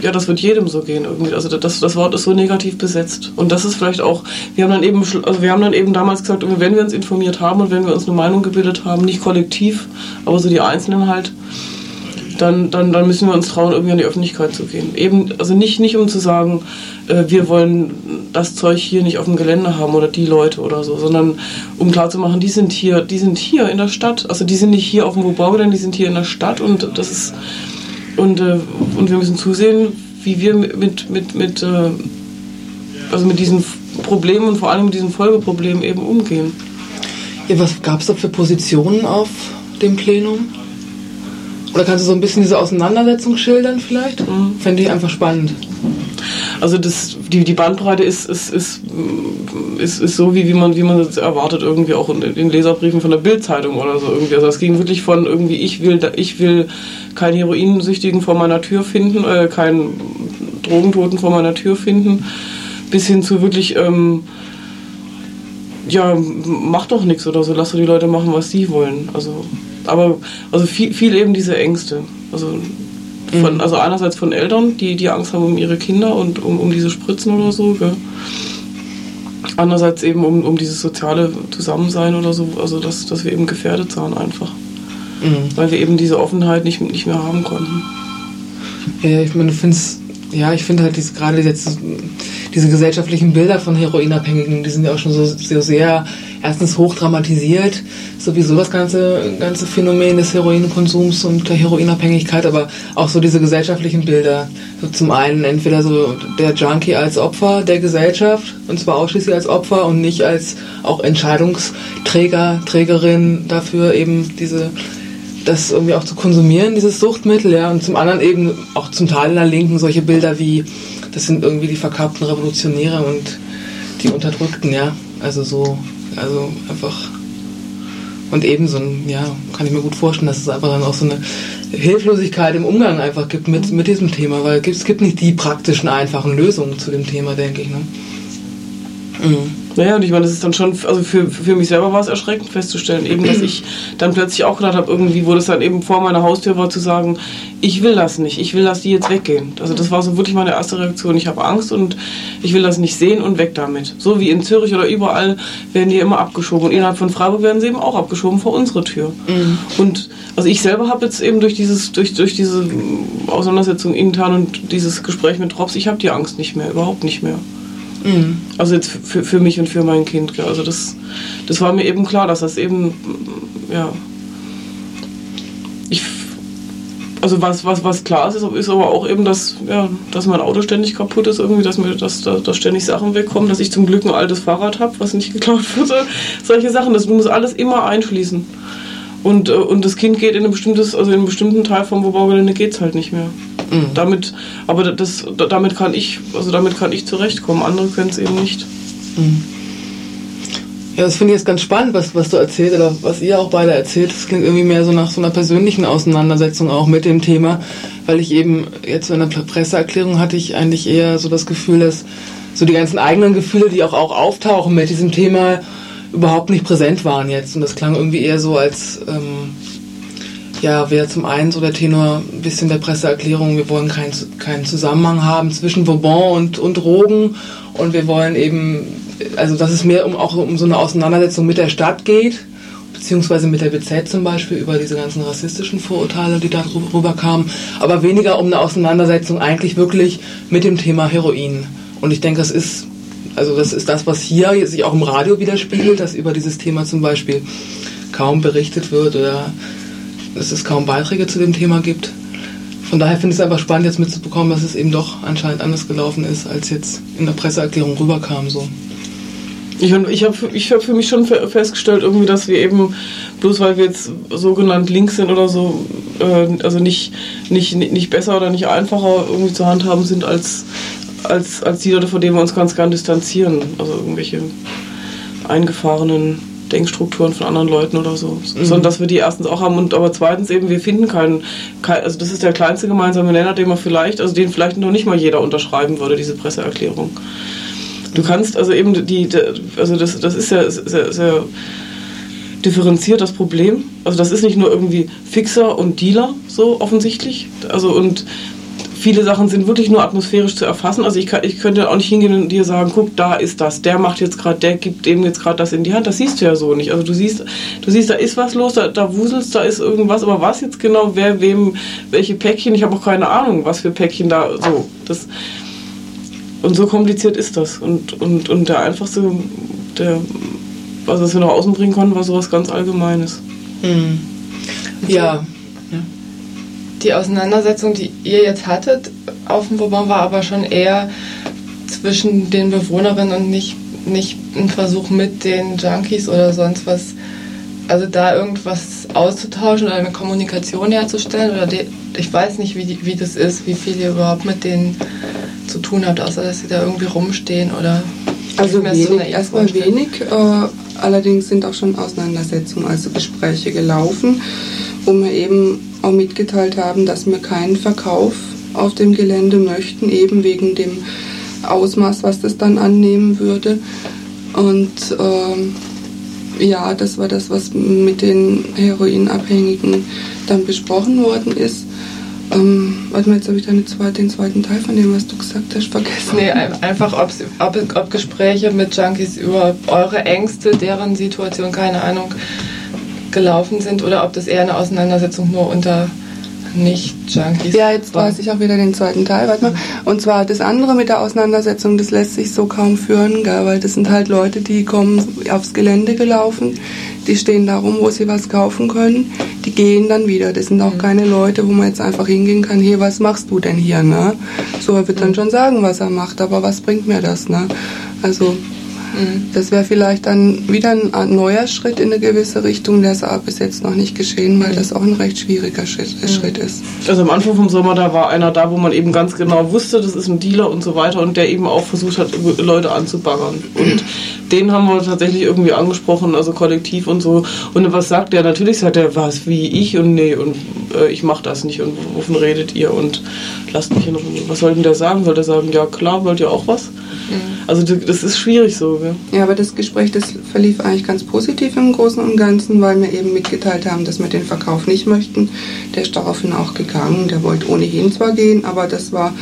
ja, das wird jedem so gehen irgendwie. Also das, das Wort ist so negativ besetzt. Und das ist vielleicht auch, wir haben dann eben, also wir haben dann eben damals gesagt, wenn wir uns informiert haben und wenn wir uns eine Meinung gebildet haben, nicht kollektiv, aber so die Einzelnen halt, dann, dann, dann müssen wir uns trauen, irgendwie an die Öffentlichkeit zu gehen. Eben, also nicht, nicht um zu sagen, äh, wir wollen das Zeug hier nicht auf dem Gelände haben oder die Leute oder so, sondern um klarzumachen, die sind hier, die sind hier in der Stadt. Also die sind nicht hier auf dem Wobaugelände, die sind hier in der Stadt und das ist und, äh, und wir müssen zusehen, wie wir mit, mit, mit, äh, also mit diesen Problemen und vor allem mit diesen Folgeproblemen eben umgehen.
Ja, was gab es da für Positionen auf dem Plenum? Oder kannst du so ein bisschen diese Auseinandersetzung schildern vielleicht? Mhm. Fände ich einfach spannend.
Also das, die, die Bandbreite ist, ist, ist, ist, ist so, wie, wie man wie man es erwartet, irgendwie auch in den Leserbriefen von der Bildzeitung oder so irgendwie. Also es ging wirklich von irgendwie, ich will, ich will keinen Heroinsüchtigen vor meiner Tür finden, äh, keinen Drogentoten vor meiner Tür finden, bis hin zu wirklich, ähm, ja, mach doch nichts oder so, lass doch die Leute machen, was sie wollen. Also, aber also viel, viel eben diese Ängste. Also von, mhm. also einerseits von Eltern, die, die Angst haben um ihre Kinder und um, um diese Spritzen oder so. Gell? Andererseits eben um, um dieses soziale Zusammensein oder so, also dass, dass wir eben gefährdet sind einfach. Mhm. Weil wir eben diese Offenheit nicht, nicht mehr haben konnten.
Ja, ich meine, du findest, ja, ich finde halt diese, gerade jetzt diese gesellschaftlichen Bilder von Heroinabhängigen, die sind ja auch schon so, so sehr erstens hochdramatisiert, sowieso das ganze, ganze Phänomen des Heroinkonsums und der Heroinabhängigkeit, aber auch so diese gesellschaftlichen Bilder. So zum einen entweder so der Junkie als Opfer der Gesellschaft, und zwar ausschließlich als Opfer und nicht als auch Entscheidungsträger, Trägerin dafür eben diese das irgendwie auch zu konsumieren, dieses Suchtmittel, ja, und zum anderen eben auch zum Teil in der Linken solche Bilder wie, das sind irgendwie die verkappten Revolutionäre und die Unterdrückten, ja, also so also einfach. Und eben so ein, ja, kann ich mir gut vorstellen, dass es einfach dann auch so eine Hilflosigkeit im Umgang einfach gibt mit, mit diesem Thema, weil es gibt nicht die praktischen, einfachen Lösungen zu dem Thema, denke ich. Ne?
Mhm. Naja, und ich meine, das ist dann schon, also für, für mich selber war es erschreckend festzustellen, eben, dass ich dann plötzlich auch gedacht habe, irgendwie, wo das dann eben vor meiner Haustür war, zu sagen, ich will das nicht, ich will, dass die jetzt weggehen. Also das war so wirklich meine erste Reaktion. Ich habe Angst und ich will das nicht sehen und weg damit. So wie in Zürich oder überall werden die immer abgeschoben. Und innerhalb von Freiburg werden sie eben auch abgeschoben vor unsere Tür. Mhm. Und also ich selber habe jetzt eben durch dieses, durch, durch diese Auseinandersetzung intern und dieses Gespräch mit Drops, ich habe die Angst nicht mehr, überhaupt nicht mehr. Mhm. Also jetzt für, für mich und für mein Kind. Also das, das war mir eben klar, dass das eben, ja. Ich, also was, was, was klar ist, ist aber auch eben, dass, ja, dass mein Auto ständig kaputt ist, irgendwie, dass mir dass, dass, dass ständig Sachen wegkommen, dass ich zum Glück ein altes Fahrrad habe, was nicht geklaut wird. Solche Sachen, das muss alles immer einschließen. Und, äh, und das Kind geht in ein bestimmtes, also in einem bestimmten Teil vom Wobaugelände geht es halt nicht mehr. Mhm. Damit, aber das, damit kann ich, also damit kann ich zurechtkommen. Andere können es eben nicht. Mhm.
Ja, das finde ich jetzt ganz spannend, was, was du erzählst oder was ihr auch beide erzählt. Das klingt irgendwie mehr so nach so einer persönlichen Auseinandersetzung auch mit dem Thema, weil ich eben jetzt so in der Presseerklärung hatte ich eigentlich eher so das Gefühl, dass so die ganzen eigenen Gefühle, die auch, auch auftauchen mit diesem Thema, überhaupt nicht präsent waren jetzt. Und das klang irgendwie eher so, als ähm, ja, wäre zum einen so der Tenor ein bisschen der Presseerklärung, wir wollen keinen keinen Zusammenhang haben zwischen Vauban und, und Drogen und wir wollen eben, also dass es mehr um auch um so eine Auseinandersetzung mit der Stadt geht, beziehungsweise mit der BZ zum Beispiel über diese ganzen rassistischen Vorurteile, die da rüberkamen, aber weniger um eine Auseinandersetzung eigentlich wirklich mit dem Thema Heroin. Und ich denke, es ist Also das ist das, was hier sich auch im Radio widerspiegelt, dass über dieses Thema zum Beispiel kaum berichtet wird oder dass es kaum Beiträge zu dem Thema gibt. Von daher finde ich es einfach spannend, jetzt mitzubekommen, dass es eben doch anscheinend anders gelaufen ist, als jetzt in der Presseerklärung rüberkam. So.
Ich, ich habe ich hab für mich schon festgestellt, irgendwie, dass wir eben, bloß weil wir jetzt sogenannt links sind oder so, äh, also nicht, nicht, nicht besser oder nicht einfacher irgendwie zu handhaben sind als, als, als die Leute, von denen wir uns ganz gern distanzieren. Also irgendwelche eingefahrenen Denkstrukturen von anderen Leuten oder so. Mhm. Sondern dass wir die erstens auch haben und aber zweitens eben, wir finden keinen, kein, also das ist der kleinste gemeinsame Nenner, den man vielleicht, also den vielleicht noch nicht mal jeder unterschreiben würde, diese Presseerklärung. Du kannst also eben die, also das, das ist ja sehr, sehr differenziert das Problem. Also das ist nicht nur irgendwie Fixer und Dealer so offensichtlich. Also und viele Sachen sind wirklich nur atmosphärisch zu erfassen. Also ich, kann, ich könnte auch nicht hingehen und dir sagen, guck, da ist das, der macht jetzt gerade, der gibt dem jetzt gerade das in die Hand. Das siehst du ja so nicht. Also du siehst, du siehst, da ist was los, da, da wuselst, da ist irgendwas, aber was jetzt genau, wer wem, welche Päckchen, ich habe auch keine Ahnung, was für Päckchen da so. Das, und so kompliziert ist das. Und, und, und der einfachste, der, was wir nach außen bringen konnten, war sowas ganz Allgemeines.
Mhm. Ja.
Die Auseinandersetzung, die ihr jetzt hattet auf dem Vauban, war aber schon eher zwischen den Bewohnerinnen und nicht, nicht ein Versuch mit den Junkies oder sonst was. Also da irgendwas auszutauschen oder eine Kommunikation herzustellen. Oder die, ich weiß nicht, wie, wie das ist, wie viel ihr überhaupt mit denen zu tun habt, außer dass sie da irgendwie rumstehen oder.
Also wenig, so erstmal wenig. Äh, allerdings sind auch schon Auseinandersetzungen, also Gespräche gelaufen, wo wir eben auch mitgeteilt haben, dass wir keinen Verkauf auf dem Gelände möchten, eben wegen dem Ausmaß, was das dann annehmen würde. Und ähm, ja, das war das, was mit den Heroinabhängigen dann besprochen worden ist. Ähm, warte mal, jetzt habe ich deine zweite, den zweiten Teil von dem, was du gesagt hast, vergessen.
Nee, einfach, ob, ob Gespräche mit Junkies über eure Ängste, deren Situation, keine Ahnung, gelaufen sind oder ob das eher eine Auseinandersetzung nur unter nicht-Junkies
Ja, jetzt war. weiß ich auch wieder den zweiten Teil. Warte mal. Und zwar das andere mit der Auseinandersetzung, das lässt sich so kaum führen, gell? weil das sind halt Leute, die kommen aufs Gelände gelaufen, die stehen da rum, wo sie was kaufen können, die gehen dann wieder. Das sind auch mhm. keine Leute, wo man jetzt einfach hingehen kann, hier, was machst du denn hier? Ne? So, er wird dann mhm. schon sagen, was er macht, aber was bringt mir das? Ne? Also. Das wäre vielleicht dann wieder ein neuer Schritt in eine gewisse Richtung, der ist aber bis jetzt noch nicht geschehen, weil das auch ein recht schwieriger Schritt, mhm. Schritt ist.
Also am Anfang vom Sommer, da war einer da, wo man eben ganz genau wusste, das ist ein Dealer und so weiter und der eben auch versucht hat, Leute anzubaggern. Und den haben wir tatsächlich irgendwie angesprochen, also kollektiv und so. Und was sagt der? Natürlich sagt er, was, wie ich und nee, und äh, ich mach das nicht und wovon redet ihr und lasst mich in Ruhe. Was soll denn der sagen? Soll der sagen, ja klar, wollt ihr auch was? Mhm. Also das ist schwierig so. Gell?
Ja, aber das Gespräch, das verlief eigentlich ganz positiv im Großen und Ganzen, weil wir eben mitgeteilt haben, dass wir den Verkauf nicht möchten. Der ist daraufhin auch gegangen. Der wollte ohnehin zwar gehen, aber das war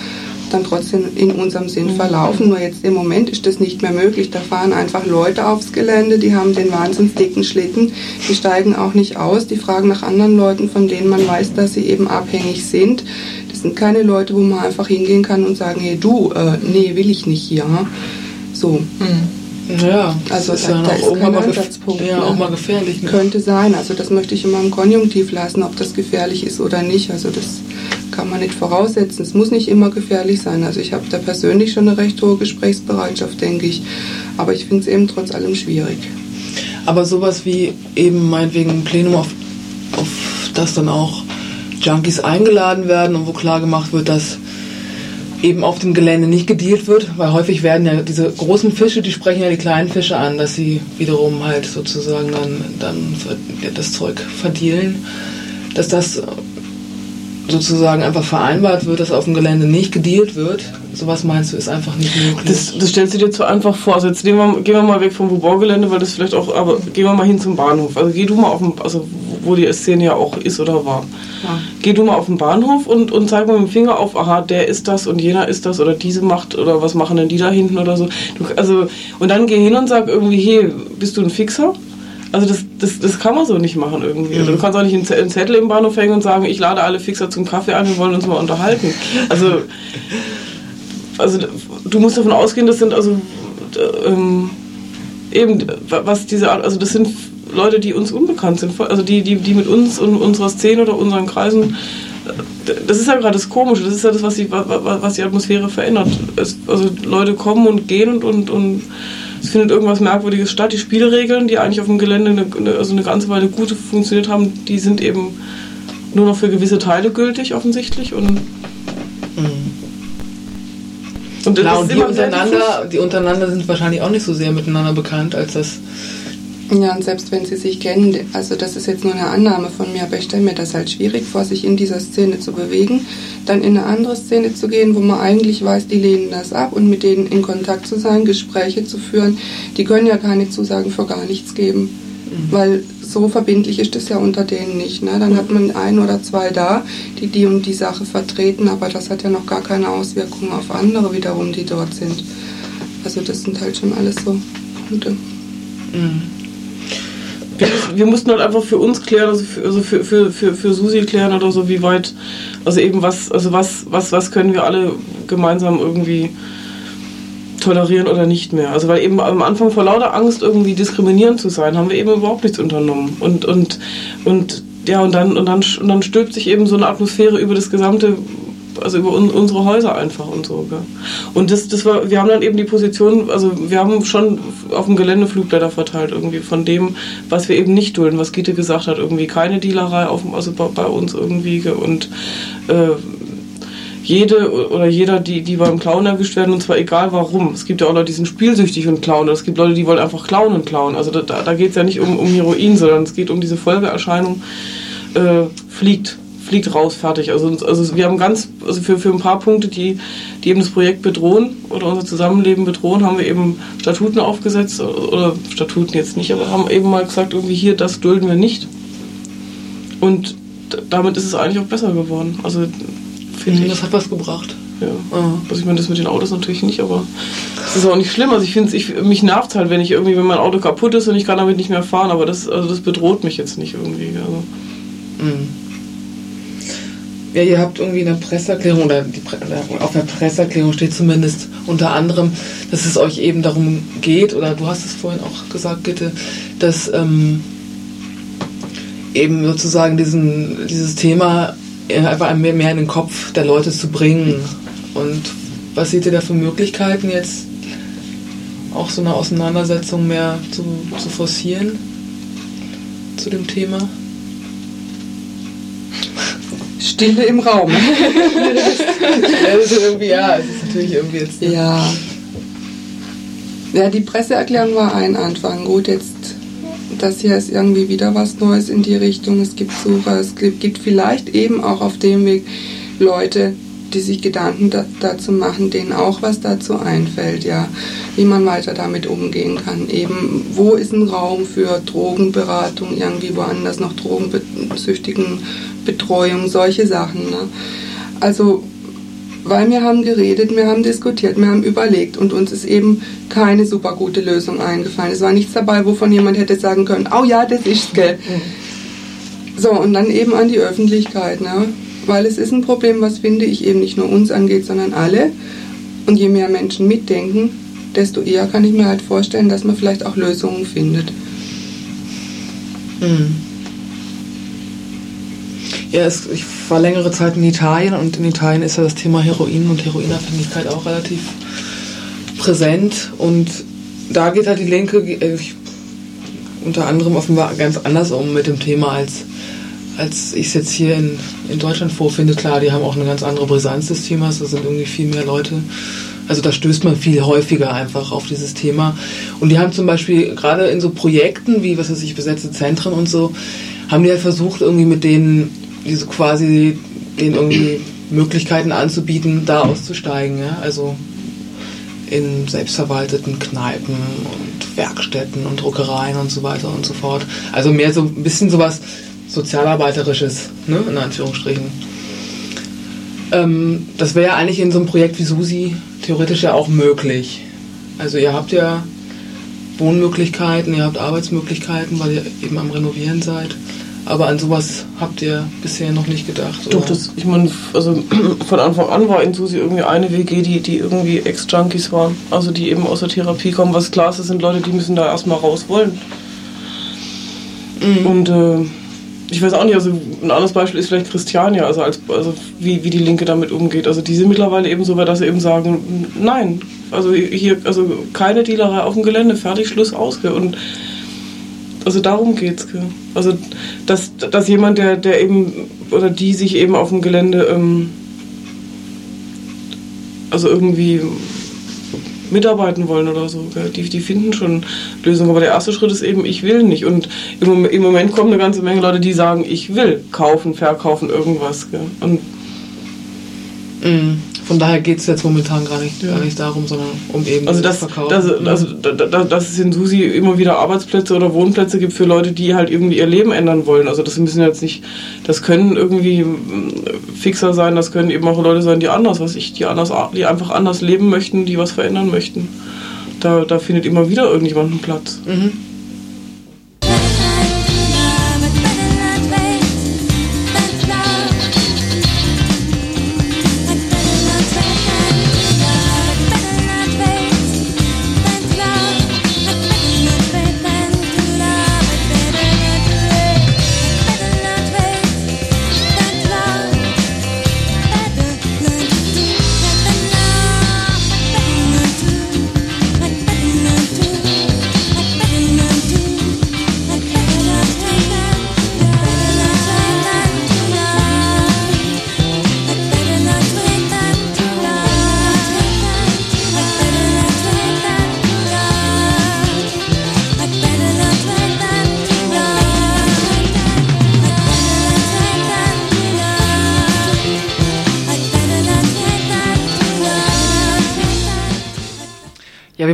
dann trotzdem in unserem Sinn mhm. verlaufen. Nur jetzt im Moment ist das nicht mehr möglich. Da fahren einfach Leute aufs Gelände, die haben den wahnsinnig dicken Schlitten, die steigen auch nicht aus, die fragen nach anderen Leuten, von denen man weiß, dass sie eben abhängig sind sind keine Leute, wo man einfach hingehen kann und sagen, hey du, äh, nee, will ich nicht hier. So.
Hm. Ja,
also ist da, da ist kein Ansatzpunkt.
Ja, ne? auch mal gefährlich.
Ne? Könnte sein. Also das möchte ich immer im Konjunktiv lassen, ob das gefährlich ist oder nicht. Also das kann man nicht voraussetzen. Es muss nicht immer gefährlich sein. Also ich habe da persönlich schon eine recht hohe Gesprächsbereitschaft, denke ich. Aber ich finde es eben trotz allem schwierig.
Aber sowas wie eben meinetwegen ein Plenum, auf, auf das dann auch Junkies eingeladen werden und wo klar gemacht wird, dass eben auf dem Gelände nicht gedealt wird, weil häufig werden ja diese großen Fische, die sprechen ja die kleinen Fische an, dass sie wiederum halt sozusagen dann, dann das Zeug verdielen, dass das sozusagen einfach vereinbart wird, dass auf dem Gelände nicht gedealt wird. Sowas meinst du, ist einfach nicht möglich.
Das, das stellst du dir zu einfach vor. Also jetzt gehen wir, gehen wir mal weg vom Baugelände, weil das vielleicht auch, aber gehen wir mal hin zum Bahnhof. Also geh du mal auf dem, also wo die Szene ja auch ist oder war. Ja. Geh du mal auf den Bahnhof und, und zeig mal mit dem Finger auf, aha, der ist das und jener ist das oder diese macht oder was machen denn die da hinten oder so. Du, also, und dann geh hin und sag irgendwie, hey, bist du ein Fixer? Also das, das, das kann man so nicht machen irgendwie. Mhm. Du kannst auch nicht einen Zettel im Bahnhof hängen und sagen, ich lade alle Fixer zum Kaffee ein, wir wollen uns mal unterhalten. Also, also du musst davon ausgehen, das sind also ähm, eben, was diese, also das sind Leute, die uns unbekannt sind, also die, die, die mit uns und unserer Szene oder unseren Kreisen, das ist ja gerade das Komische, das ist ja das, was die, was die Atmosphäre verändert. Also Leute kommen und gehen und, und, und es findet irgendwas Merkwürdiges statt. Die Spielregeln, die eigentlich auf dem Gelände eine, also eine ganze Weile gut funktioniert haben, die sind eben nur noch für gewisse Teile gültig offensichtlich und
mhm. Und, Klar, und die untereinander, die untereinander sind wahrscheinlich auch nicht so sehr miteinander bekannt, als das
ja, und selbst wenn sie sich kennen, also das ist jetzt nur eine Annahme von mir, aber ich stelle mir das halt schwierig vor, sich in dieser Szene zu bewegen, dann in eine andere Szene zu gehen, wo man eigentlich weiß, die lehnen das ab und mit denen in Kontakt zu sein, Gespräche zu führen, die können ja keine Zusagen für gar nichts geben. Mhm. Weil so verbindlich ist das ja unter denen nicht. Ne? Dann hat man ein oder zwei da, die die und die Sache vertreten, aber das hat ja noch gar keine Auswirkungen auf andere wiederum, die dort sind. Also das sind halt schon alles so Punkte.
Mhm wir, wir, mussten halt einfach für uns klären, also für, also für, für, für, für Susi klären oder so, wie weit, also eben was, also was, was, was können wir alle gemeinsam irgendwie tolerieren oder nicht mehr. Also weil eben am Anfang vor lauter Angst irgendwie diskriminierend zu sein, haben wir eben überhaupt nichts unternommen. Und, und, und ja, und dann, und dann, und dann stülpt sich eben so eine Atmosphäre über das gesamte also über un, unsere Häuser einfach und so. Gell? Und das, das war, wir haben dann eben die Position, also wir haben schon auf dem Gelände Flugblätter verteilt irgendwie von dem, was wir eben nicht dulden, was Gitte gesagt hat, irgendwie keine Dealerei auf, also bei, bei uns irgendwie und äh, jede oder jeder, die, die beim Klauen erwischt werden, und zwar egal warum. Es gibt ja auch Leute, die sind spielsüchtig und klauen. Es gibt Leute, die wollen einfach klauen und klauen. Also da, da geht es ja nicht um, um Heroin, sondern es geht um diese Folgeerscheinung, äh, fliegt fliegt raus, fertig. Also, also wir haben ganz, also für, für ein paar Punkte, die, die eben das Projekt bedrohen oder unser Zusammenleben bedrohen, haben wir eben Statuten aufgesetzt, oder Statuten jetzt nicht, aber haben eben mal gesagt, irgendwie hier, das dulden wir nicht. Und damit ist es eigentlich auch besser geworden. Also
finde ich. Das hat was gebracht.
Ja. Ah. Also ich meine, das mit den Autos natürlich nicht, aber das ist auch nicht schlimm. Also ich finde ich, mich nervt halt, wenn ich irgendwie, wenn mein Auto kaputt ist und ich kann damit nicht mehr fahren, aber das, also das bedroht mich jetzt nicht irgendwie. Also. Mhm.
Ja, ihr habt irgendwie in der Presseerklärung oder, die, auf der Presseerklärung steht zumindest unter anderem, dass es euch eben darum geht, oder du hast es vorhin auch gesagt, Gitte, dass ähm, eben sozusagen diesen, dieses Thema einfach mehr, mehr in den Kopf der Leute zu bringen. Und was seht ihr da für Möglichkeiten jetzt auch so eine Auseinandersetzung mehr zu, zu forcieren zu dem Thema?
Stille im Raum.
ist irgendwie, ja, es ist natürlich irgendwie jetzt.
Ja. Ja, die Presseerklärung war ein Anfang. Gut, jetzt, das hier ist irgendwie wieder was Neues in die Richtung. Es gibt Sucher, es gibt vielleicht eben auch auf dem Weg Leute, die sich Gedanken da, dazu machen, denen auch was dazu einfällt, ja, wie man weiter damit umgehen kann. Eben, wo ist ein Raum für Drogenberatung, irgendwie woanders noch drogensüchtigen Betreuung, solche Sachen. Ne? Also, weil wir haben geredet, wir haben diskutiert, wir haben überlegt und uns ist eben keine super gute Lösung eingefallen. Es war nichts dabei, wovon jemand hätte sagen können, oh ja, das ist Geld. So, und dann eben an die Öffentlichkeit, ne? Weil es ist ein Problem, was finde ich eben nicht nur uns angeht, sondern alle. Und je mehr Menschen mitdenken, desto eher kann ich mir halt vorstellen, dass man vielleicht auch Lösungen findet.
Hm. Ja, es, ich war längere Zeit in Italien und in Italien ist ja das Thema Heroin und Heroinabhängigkeit auch relativ präsent und da geht halt die Linke äh, unter anderem offenbar ganz anders um mit dem Thema als als ich es jetzt hier in, in Deutschland vorfinde. Klar, die haben auch eine ganz andere Brisanz des Themas, da sind irgendwie viel mehr Leute. Also da stößt man viel häufiger einfach auf dieses Thema. Und die haben zum Beispiel gerade in so Projekten wie, was weiß ich, besetzte Zentren und so, haben die halt versucht, irgendwie mit denen die quasi denen irgendwie Möglichkeiten anzubieten, da auszusteigen. Ja? Also in selbstverwalteten Kneipen und Werkstätten und Druckereien und so weiter und so fort. Also mehr so ein bisschen sowas Sozialarbeiterisches, ne? in Anführungsstrichen. Ähm, das wäre ja eigentlich in so einem Projekt wie Susi theoretisch ja auch möglich. Also ihr habt ja Wohnmöglichkeiten, ihr habt Arbeitsmöglichkeiten, weil ihr eben am Renovieren seid. Aber an sowas habt ihr bisher noch nicht gedacht?
Doch, oder? das, ich meine, also von Anfang an war in Susi irgendwie eine WG, die, die irgendwie Ex-Junkies waren. Also die eben aus der Therapie kommen. Was klar ist, das sind Leute, die müssen da erstmal raus wollen. Mhm. Und äh, ich weiß auch nicht, also ein anderes Beispiel ist vielleicht Christiania, also, als, also wie, wie die Linke damit umgeht. Also die sind mittlerweile eben so weit, dass sie eben sagen, nein, also hier, also keine Dealerei auf dem Gelände, fertig, Schluss, aus. Und also darum geht's. Also dass, dass jemand, der, der eben oder die sich eben auf dem Gelände ähm, also irgendwie mitarbeiten wollen oder so. Die, die finden schon Lösungen. Aber der erste Schritt ist eben, ich will nicht. Und im, im Moment kommen eine ganze Menge Leute, die sagen, ich will kaufen, verkaufen, irgendwas. Und
mm. Von daher geht es jetzt momentan gar nicht, ja. gar nicht darum, sondern um eben
also das, Verkauf. Das, also, dass, dass es in Susi immer wieder Arbeitsplätze oder Wohnplätze gibt für Leute, die halt irgendwie ihr Leben ändern wollen. Also das müssen jetzt nicht, das können irgendwie Fixer sein, das können eben auch Leute sein, die anders, was ich, die anders, die einfach anders leben möchten, die was verändern möchten. Da, da findet immer wieder irgendjemand einen Platz. Mhm.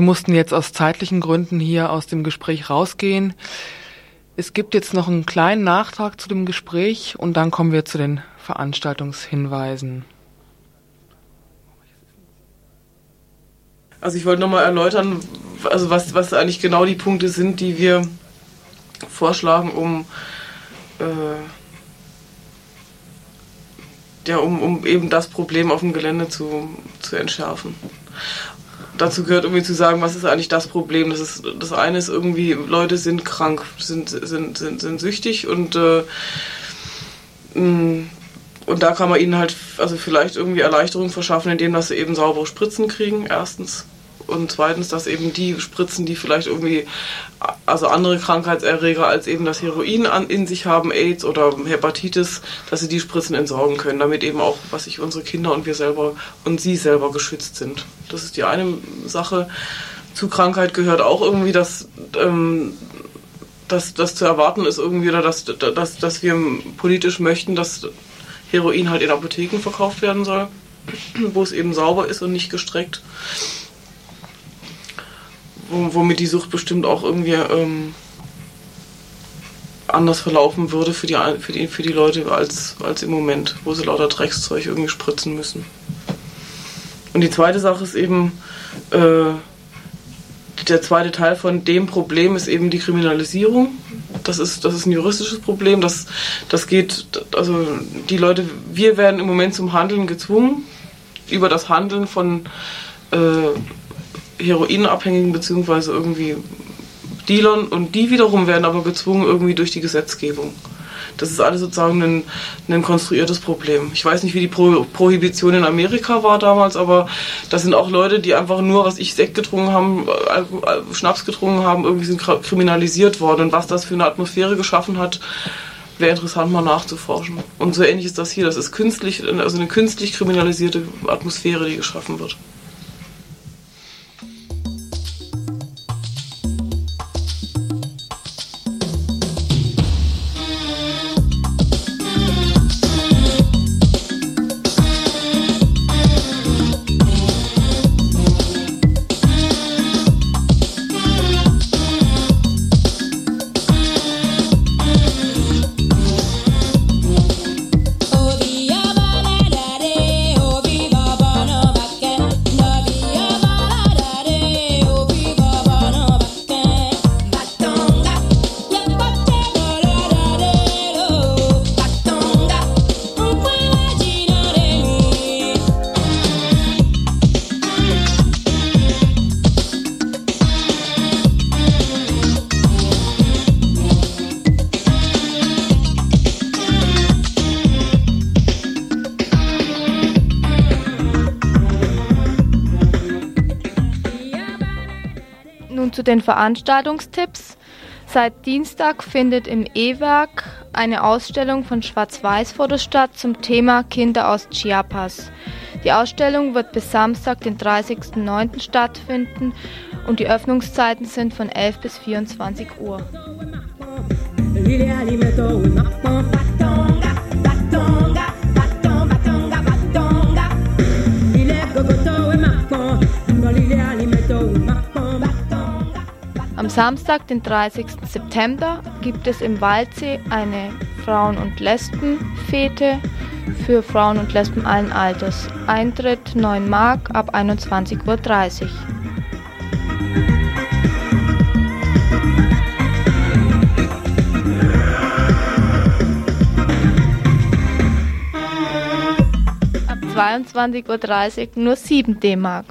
Mussten jetzt aus zeitlichen Gründen hier aus dem Gespräch rausgehen. Es gibt jetzt noch einen kleinen Nachtrag zu dem Gespräch und dann kommen wir zu den Veranstaltungshinweisen.
Also ich wollte nochmal erläutern, also was, was eigentlich genau die Punkte sind, die wir vorschlagen, um, äh, ja, um, um eben das Problem auf dem Gelände zu, zu entschärfen dazu gehört irgendwie zu sagen, was ist eigentlich das Problem. Das, ist, das eine ist irgendwie, Leute sind krank, sind, sind, sind, sind süchtig und, äh, mm, und da kann man ihnen halt also vielleicht irgendwie Erleichterung verschaffen, indem dass sie eben saubere Spritzen kriegen, erstens und zweitens, dass eben die Spritzen, die vielleicht irgendwie also andere Krankheitserreger als eben das Heroin an, in sich haben, AIDS oder Hepatitis, dass sie die Spritzen entsorgen können, damit eben auch, was ich unsere Kinder und wir selber und sie selber geschützt sind. Das ist die eine Sache. Zu Krankheit gehört auch irgendwie, dass ähm, dass das zu erwarten ist irgendwie, oder dass, dass, dass wir politisch möchten, dass Heroin halt in Apotheken verkauft werden soll, wo es eben sauber ist und nicht gestreckt womit die Sucht bestimmt auch irgendwie ähm, anders verlaufen würde für die, für, die, für die Leute als, als im Moment, wo sie lauter Dreckszeug irgendwie spritzen müssen. Und die zweite Sache ist eben, äh, der zweite Teil von dem Problem ist eben die Kriminalisierung. Das ist, das ist ein juristisches Problem. Das, das geht, also die Leute, wir werden im Moment zum Handeln gezwungen über das Handeln von äh, Heroinabhängigen beziehungsweise irgendwie Dealern und die wiederum werden aber gezwungen irgendwie durch die Gesetzgebung. Das ist alles sozusagen ein, ein konstruiertes Problem. Ich weiß nicht, wie die Pro Prohibition in Amerika war damals, aber das sind auch Leute, die einfach nur, was ich Sekt getrunken haben, Schnaps getrunken haben, irgendwie sind kriminalisiert worden. Und was das für eine Atmosphäre geschaffen hat, wäre interessant mal nachzuforschen. Und so ähnlich ist das hier. Das ist künstlich, also eine künstlich kriminalisierte Atmosphäre, die geschaffen wird.
Veranstaltungstipps. Seit Dienstag findet im E-Werk eine Ausstellung von Schwarz-Weiß-Fotos statt zum Thema Kinder aus Chiapas. Die Ausstellung wird bis Samstag, den 30.09. stattfinden und die Öffnungszeiten sind von 11 bis 24 Uhr. Samstag, den 30. September, gibt es im Waldsee eine Frauen- und Lesbenfete für Frauen und Lesben allen Alters. Eintritt 9 Mark ab 21.30 Uhr. Ab 22.30 Uhr nur 7 D-Mark.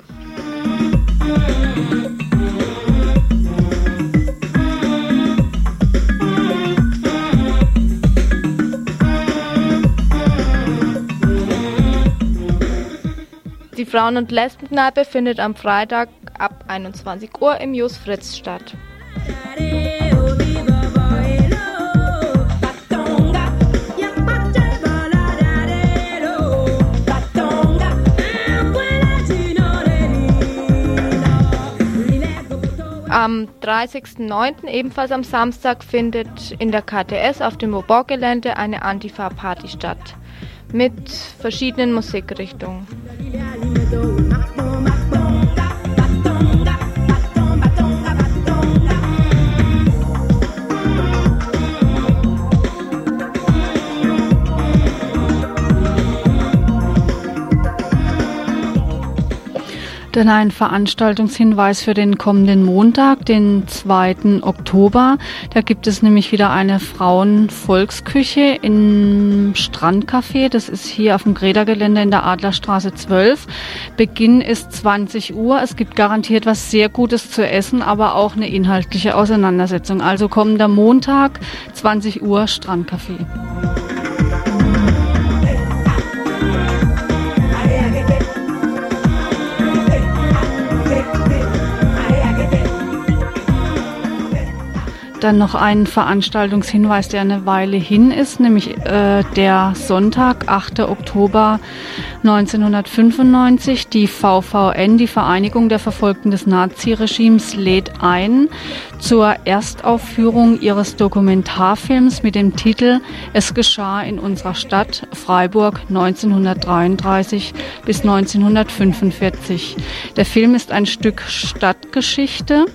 Frauen- und Lesbenkneipe findet am Freitag ab 21 Uhr im Jus Fritz statt. Am 30.09. ebenfalls am Samstag findet in der KTS auf dem Bobor-Gelände eine Antifa-Party statt mit verschiedenen Musikrichtungen.
Dann ein Veranstaltungshinweis für den kommenden Montag, den 2. Oktober. Da gibt es nämlich wieder eine Frauenvolksküche im Strandcafé. Das ist hier auf dem Greta-Gelände in der Adlerstraße 12. Beginn ist 20 Uhr. Es gibt garantiert was sehr Gutes zu essen, aber auch eine inhaltliche Auseinandersetzung. Also kommender Montag, 20 Uhr, Strandcafé. Dann noch ein Veranstaltungshinweis, der eine Weile hin ist, nämlich äh, der Sonntag, 8. Oktober 1995. Die VVN, die Vereinigung der Verfolgten des Naziregimes, lädt ein zur Erstaufführung ihres Dokumentarfilms mit dem Titel Es geschah in unserer Stadt Freiburg 1933 bis 1945. Der Film ist ein Stück Stadtgeschichte.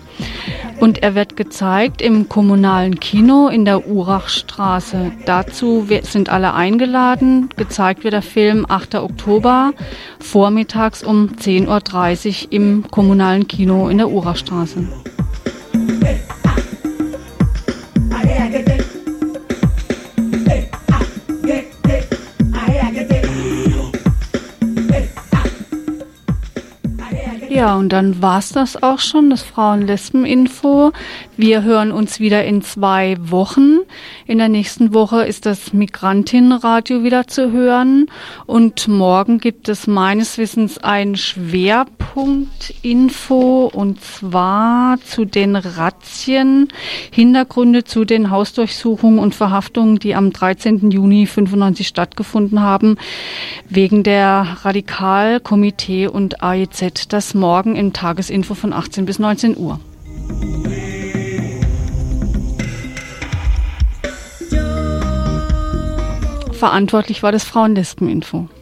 Und er wird gezeigt im kommunalen Kino in der Urachstraße. Dazu sind alle eingeladen. Gezeigt wird der Film 8. Oktober vormittags um 10.30 Uhr im kommunalen Kino in der Urachstraße. Ja, und dann war's das auch schon, das Frauen-Lesben-Info. Wir hören uns wieder in zwei Wochen. In der nächsten Woche ist das Migrantinnenradio wieder zu hören. Und morgen gibt es meines Wissens ein Schwerpunkt-Info und zwar zu den Razzien, Hintergründe zu den Hausdurchsuchungen und Verhaftungen, die am 13. Juni 95 stattgefunden haben, wegen der Radikalkomitee und AEZ. Das morgen im Tagesinfo von 18 bis 19 Uhr. Verantwortlich war das Frauenlesben-Info.